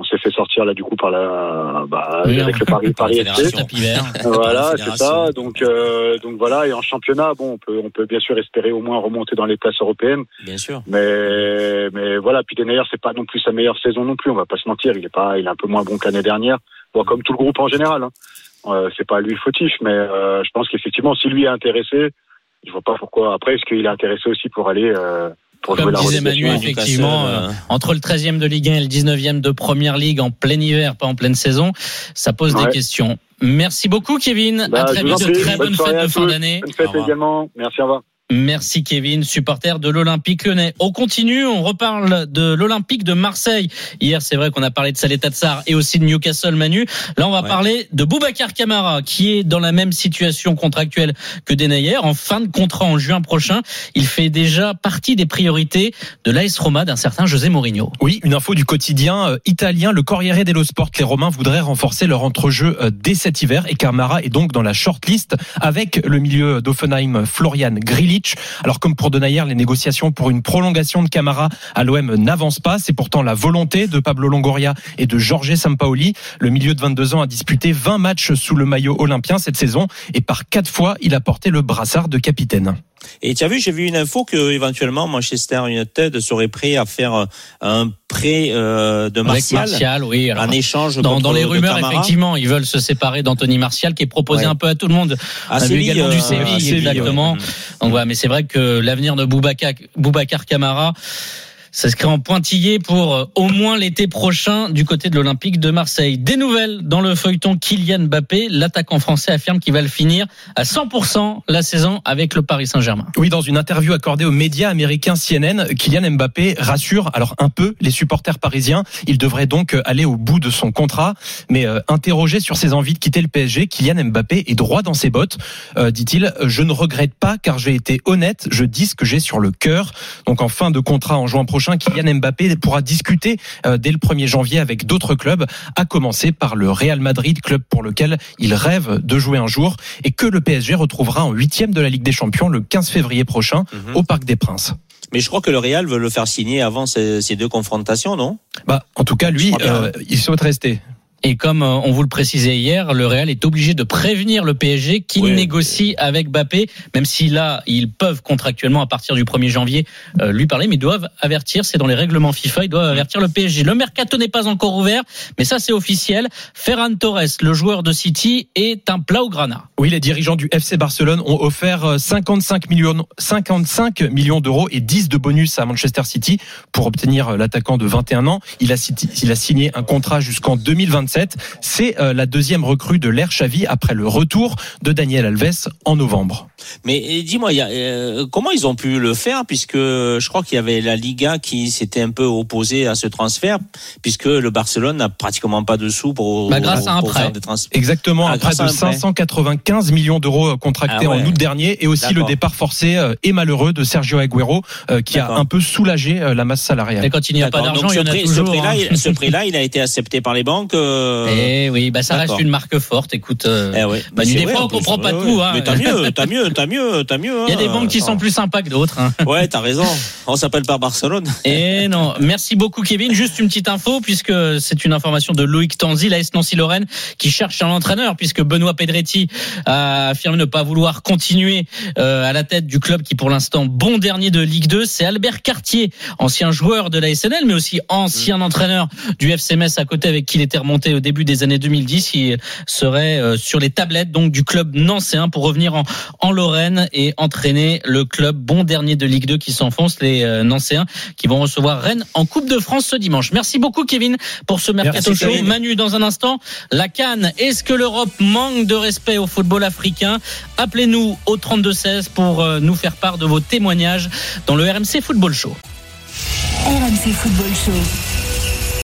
Speaker 10: On s'est fait sortir là du coup par la, bah,
Speaker 1: Oui,
Speaker 10: avec le Paris, Paris. Voilà, c'est ça. Donc, euh, donc voilà. Et en championnat, bon, on peut, on peut bien sûr espérer au moins remonter dans les places européennes.
Speaker 2: Bien sûr.
Speaker 10: Mais, mais voilà. Puis Denayer, c'est pas non plus sa meilleure saison non plus. On va pas se mentir. Il est pas, il est un peu moins bon que l'année dernière. Bon, comme tout le groupe en général. Hein. Euh, c'est pas lui fautif, mais euh, je pense qu'effectivement, si lui est intéressé, je vois pas pourquoi. Après, est-ce qu'il est intéressé aussi pour aller euh, pour
Speaker 1: Comme
Speaker 10: jouer la
Speaker 1: disait Manu, effectivement, euh, entre le 13e de Ligue 1 et le 19e de Première Ligue en plein hiver, pas en pleine saison, ça pose des questions. Merci beaucoup Kevin.
Speaker 10: Bah,
Speaker 1: à très vite, très
Speaker 10: Bonne
Speaker 1: bonnes
Speaker 10: soirée
Speaker 1: fêtes
Speaker 10: à
Speaker 1: de fin d'année.
Speaker 10: Bonne fête également. Merci, au revoir.
Speaker 1: Merci Kevin, supporter de l'Olympique lyonnais. On continue, on reparle de l'Olympique de Marseille. Hier, c'est vrai qu'on a parlé de Saleta Tsar et aussi de Newcastle Manu. Là, on va
Speaker 2: Ouais.
Speaker 1: parler de Boubacar Camara, qui est dans la même situation contractuelle que Denayer, en fin de contrat en juin prochain. Il fait déjà partie des priorités de l'AS Roma d'un certain José Mourinho.
Speaker 9: Oui, une info du quotidien euh, italien, le Corriere dello Sport. Les Romains voudraient renforcer leur entrejeu euh, dès cet hiver et Camara est donc dans la shortlist avec le milieu d'Offenheim Florian Grilic Alors comme pour Denayer, les négociations pour une prolongation de Camara à l'OM n'avancent pas. C'est pourtant la volonté de Pablo Longoria et de Jorge Sampaoli. Le milieu de 22 ans a disputé 20 matchs sous le maillot olympien cette saison et par quatre fois, il a porté le brassard de capitaine.
Speaker 2: Et tu as vu, j'ai vu une info que éventuellement Manchester United serait prêt à faire un prêt euh, de Martial,
Speaker 1: Martial oui,
Speaker 2: en échange
Speaker 1: dans, dans les rumeurs effectivement ils veulent se séparer d'Anthony Martial qui est proposé
Speaker 2: Ouais.
Speaker 1: un peu à tout le monde
Speaker 2: À Séville,
Speaker 1: également du
Speaker 2: euh,
Speaker 1: Séville,
Speaker 2: à Séville,
Speaker 1: exactement
Speaker 2: ouais.
Speaker 1: donc voilà mais c'est vrai que l'avenir de Boubacar, Boubacar Camara crée en pointillé pour euh, au moins l'été prochain du côté de l'Olympique de Marseille. Des nouvelles dans le feuilleton Kylian Mbappé. L'attaquant français affirme qu'il va le finir à 100% la saison avec le Paris Saint-Germain.
Speaker 9: Oui, dans une interview accordée aux médias américains CNN, Kylian Mbappé rassure alors un peu les supporters parisiens. Il devrait donc aller au bout de son contrat. Mais euh, interrogé sur ses envies de quitter le PSG, Kylian Mbappé est droit dans ses bottes. Euh, Dit-il, je ne regrette pas car j'ai été honnête. Je dis ce que j'ai sur le cœur. Donc en fin de contrat en juin prochain, Kylian Mbappé pourra discuter euh, dès le 1er janvier avec d'autres clubs, à commencer par le Real Madrid, club pour lequel il rêve de jouer un jour et que le PSG retrouvera en huitième de la Ligue des Champions le 15 février prochain
Speaker 2: Mhm.
Speaker 9: au Parc des Princes.
Speaker 2: Mais je crois que le Real veut le faire signer avant ces, ces deux confrontations, non?
Speaker 9: Bah, en tout cas, lui, euh, il souhaite rester.
Speaker 1: Et comme euh, on vous le précisait hier, le Real est obligé de prévenir le PSG qu'il
Speaker 2: Ouais.
Speaker 1: négocie avec Mbappé, même si là, ils peuvent contractuellement à partir du 1er janvier euh, lui parler, mais ils doivent avertir, c'est dans les règlements FIFA, ils doivent avertir le PSG. Le mercato n'est pas encore ouvert, mais ça c'est officiel. Ferran Torres, le joueur de City, est un plat au grana.
Speaker 9: Oui, les dirigeants du FC Barcelone ont offert euh, 55 millions, 55 millions d'euros et 10 de bonus à Manchester City pour obtenir euh, l'attaquant de 21 ans. Il a, il a signé un contrat jusqu'en 2027. C'est euh, la deuxième recrue de l'ère Xavi après le retour de Daniel Alves en novembre.
Speaker 2: Mais dis-moi, euh, comment ils ont pu le faire? Puisque je crois qu'il y avait la Liga qui s'était un peu opposée à ce transfert puisque le Barcelone n'a pratiquement pas de sous pour,
Speaker 1: Bah, grâce à un
Speaker 2: pour
Speaker 1: prêt.
Speaker 2: faire des transferts.
Speaker 9: Exactement,
Speaker 2: Ah,
Speaker 9: de
Speaker 2: un prêt.
Speaker 9: 595 millions d'euros euh, contractés
Speaker 2: Ah ouais.
Speaker 9: en août dernier et aussi le départ forcé et malheureux de Sergio Aguero euh, qui a un peu soulagé la masse salariale.
Speaker 1: Et quand il n'y a pas d'argent,
Speaker 2: Donc
Speaker 1: il y en
Speaker 2: ce
Speaker 1: a
Speaker 2: prix-
Speaker 1: toujours.
Speaker 2: Ce prix-là,
Speaker 1: hein.
Speaker 2: il, ce prix-là, il a été accepté par les banques. Euh,
Speaker 1: Eh oui, bah ça reste une marque forte. Écoute, euh,
Speaker 2: eh ouais.
Speaker 1: Bah, des fois, on comprend pas
Speaker 2: Ouais,
Speaker 1: tout,
Speaker 2: ouais.
Speaker 1: hein.
Speaker 2: Mais t'as mieux, t'as mieux, t'as mieux, t'as mieux.
Speaker 1: il y a des
Speaker 2: hein.
Speaker 1: banques qui sont plus sympas que d'autres. hein.
Speaker 2: Ouais, t'as raison. On s'appelle pas Barcelone.
Speaker 1: Et non, merci beaucoup Kevin. Juste une petite info puisque c'est une information de Loïc Tanzi, l'AS Nancy-Lorraine, qui cherche un entraîneur puisque Benoît Pedretti a affirmé ne pas vouloir continuer euh, à la tête du club qui pour l'instant bon dernier de Ligue 2. C'est Albert Cartier, ancien joueur de la SNL mais aussi ancien entraîneur du FC Metz à côté avec qui il était remonté au début des années 2010. Il serait euh, sur les tablettes donc du club nancéen pour revenir en, en Lorraine et entraîner le club bon dernier de Ligue 2 qui s'enfonce les euh, Nancéens qui vont recevoir Rennes en Coupe de France ce dimanche. Merci beaucoup Kevin pour ce mercato
Speaker 2: Merci,
Speaker 1: show.
Speaker 2: Kevin.
Speaker 1: Manu dans un instant, la Cannes. Est-ce que l'Europe manque de respect au football africain? Appelez-nous au 32 16 pour euh, nous faire part de vos témoignages dans le RMC Football Show.
Speaker 5: RMC Football Show.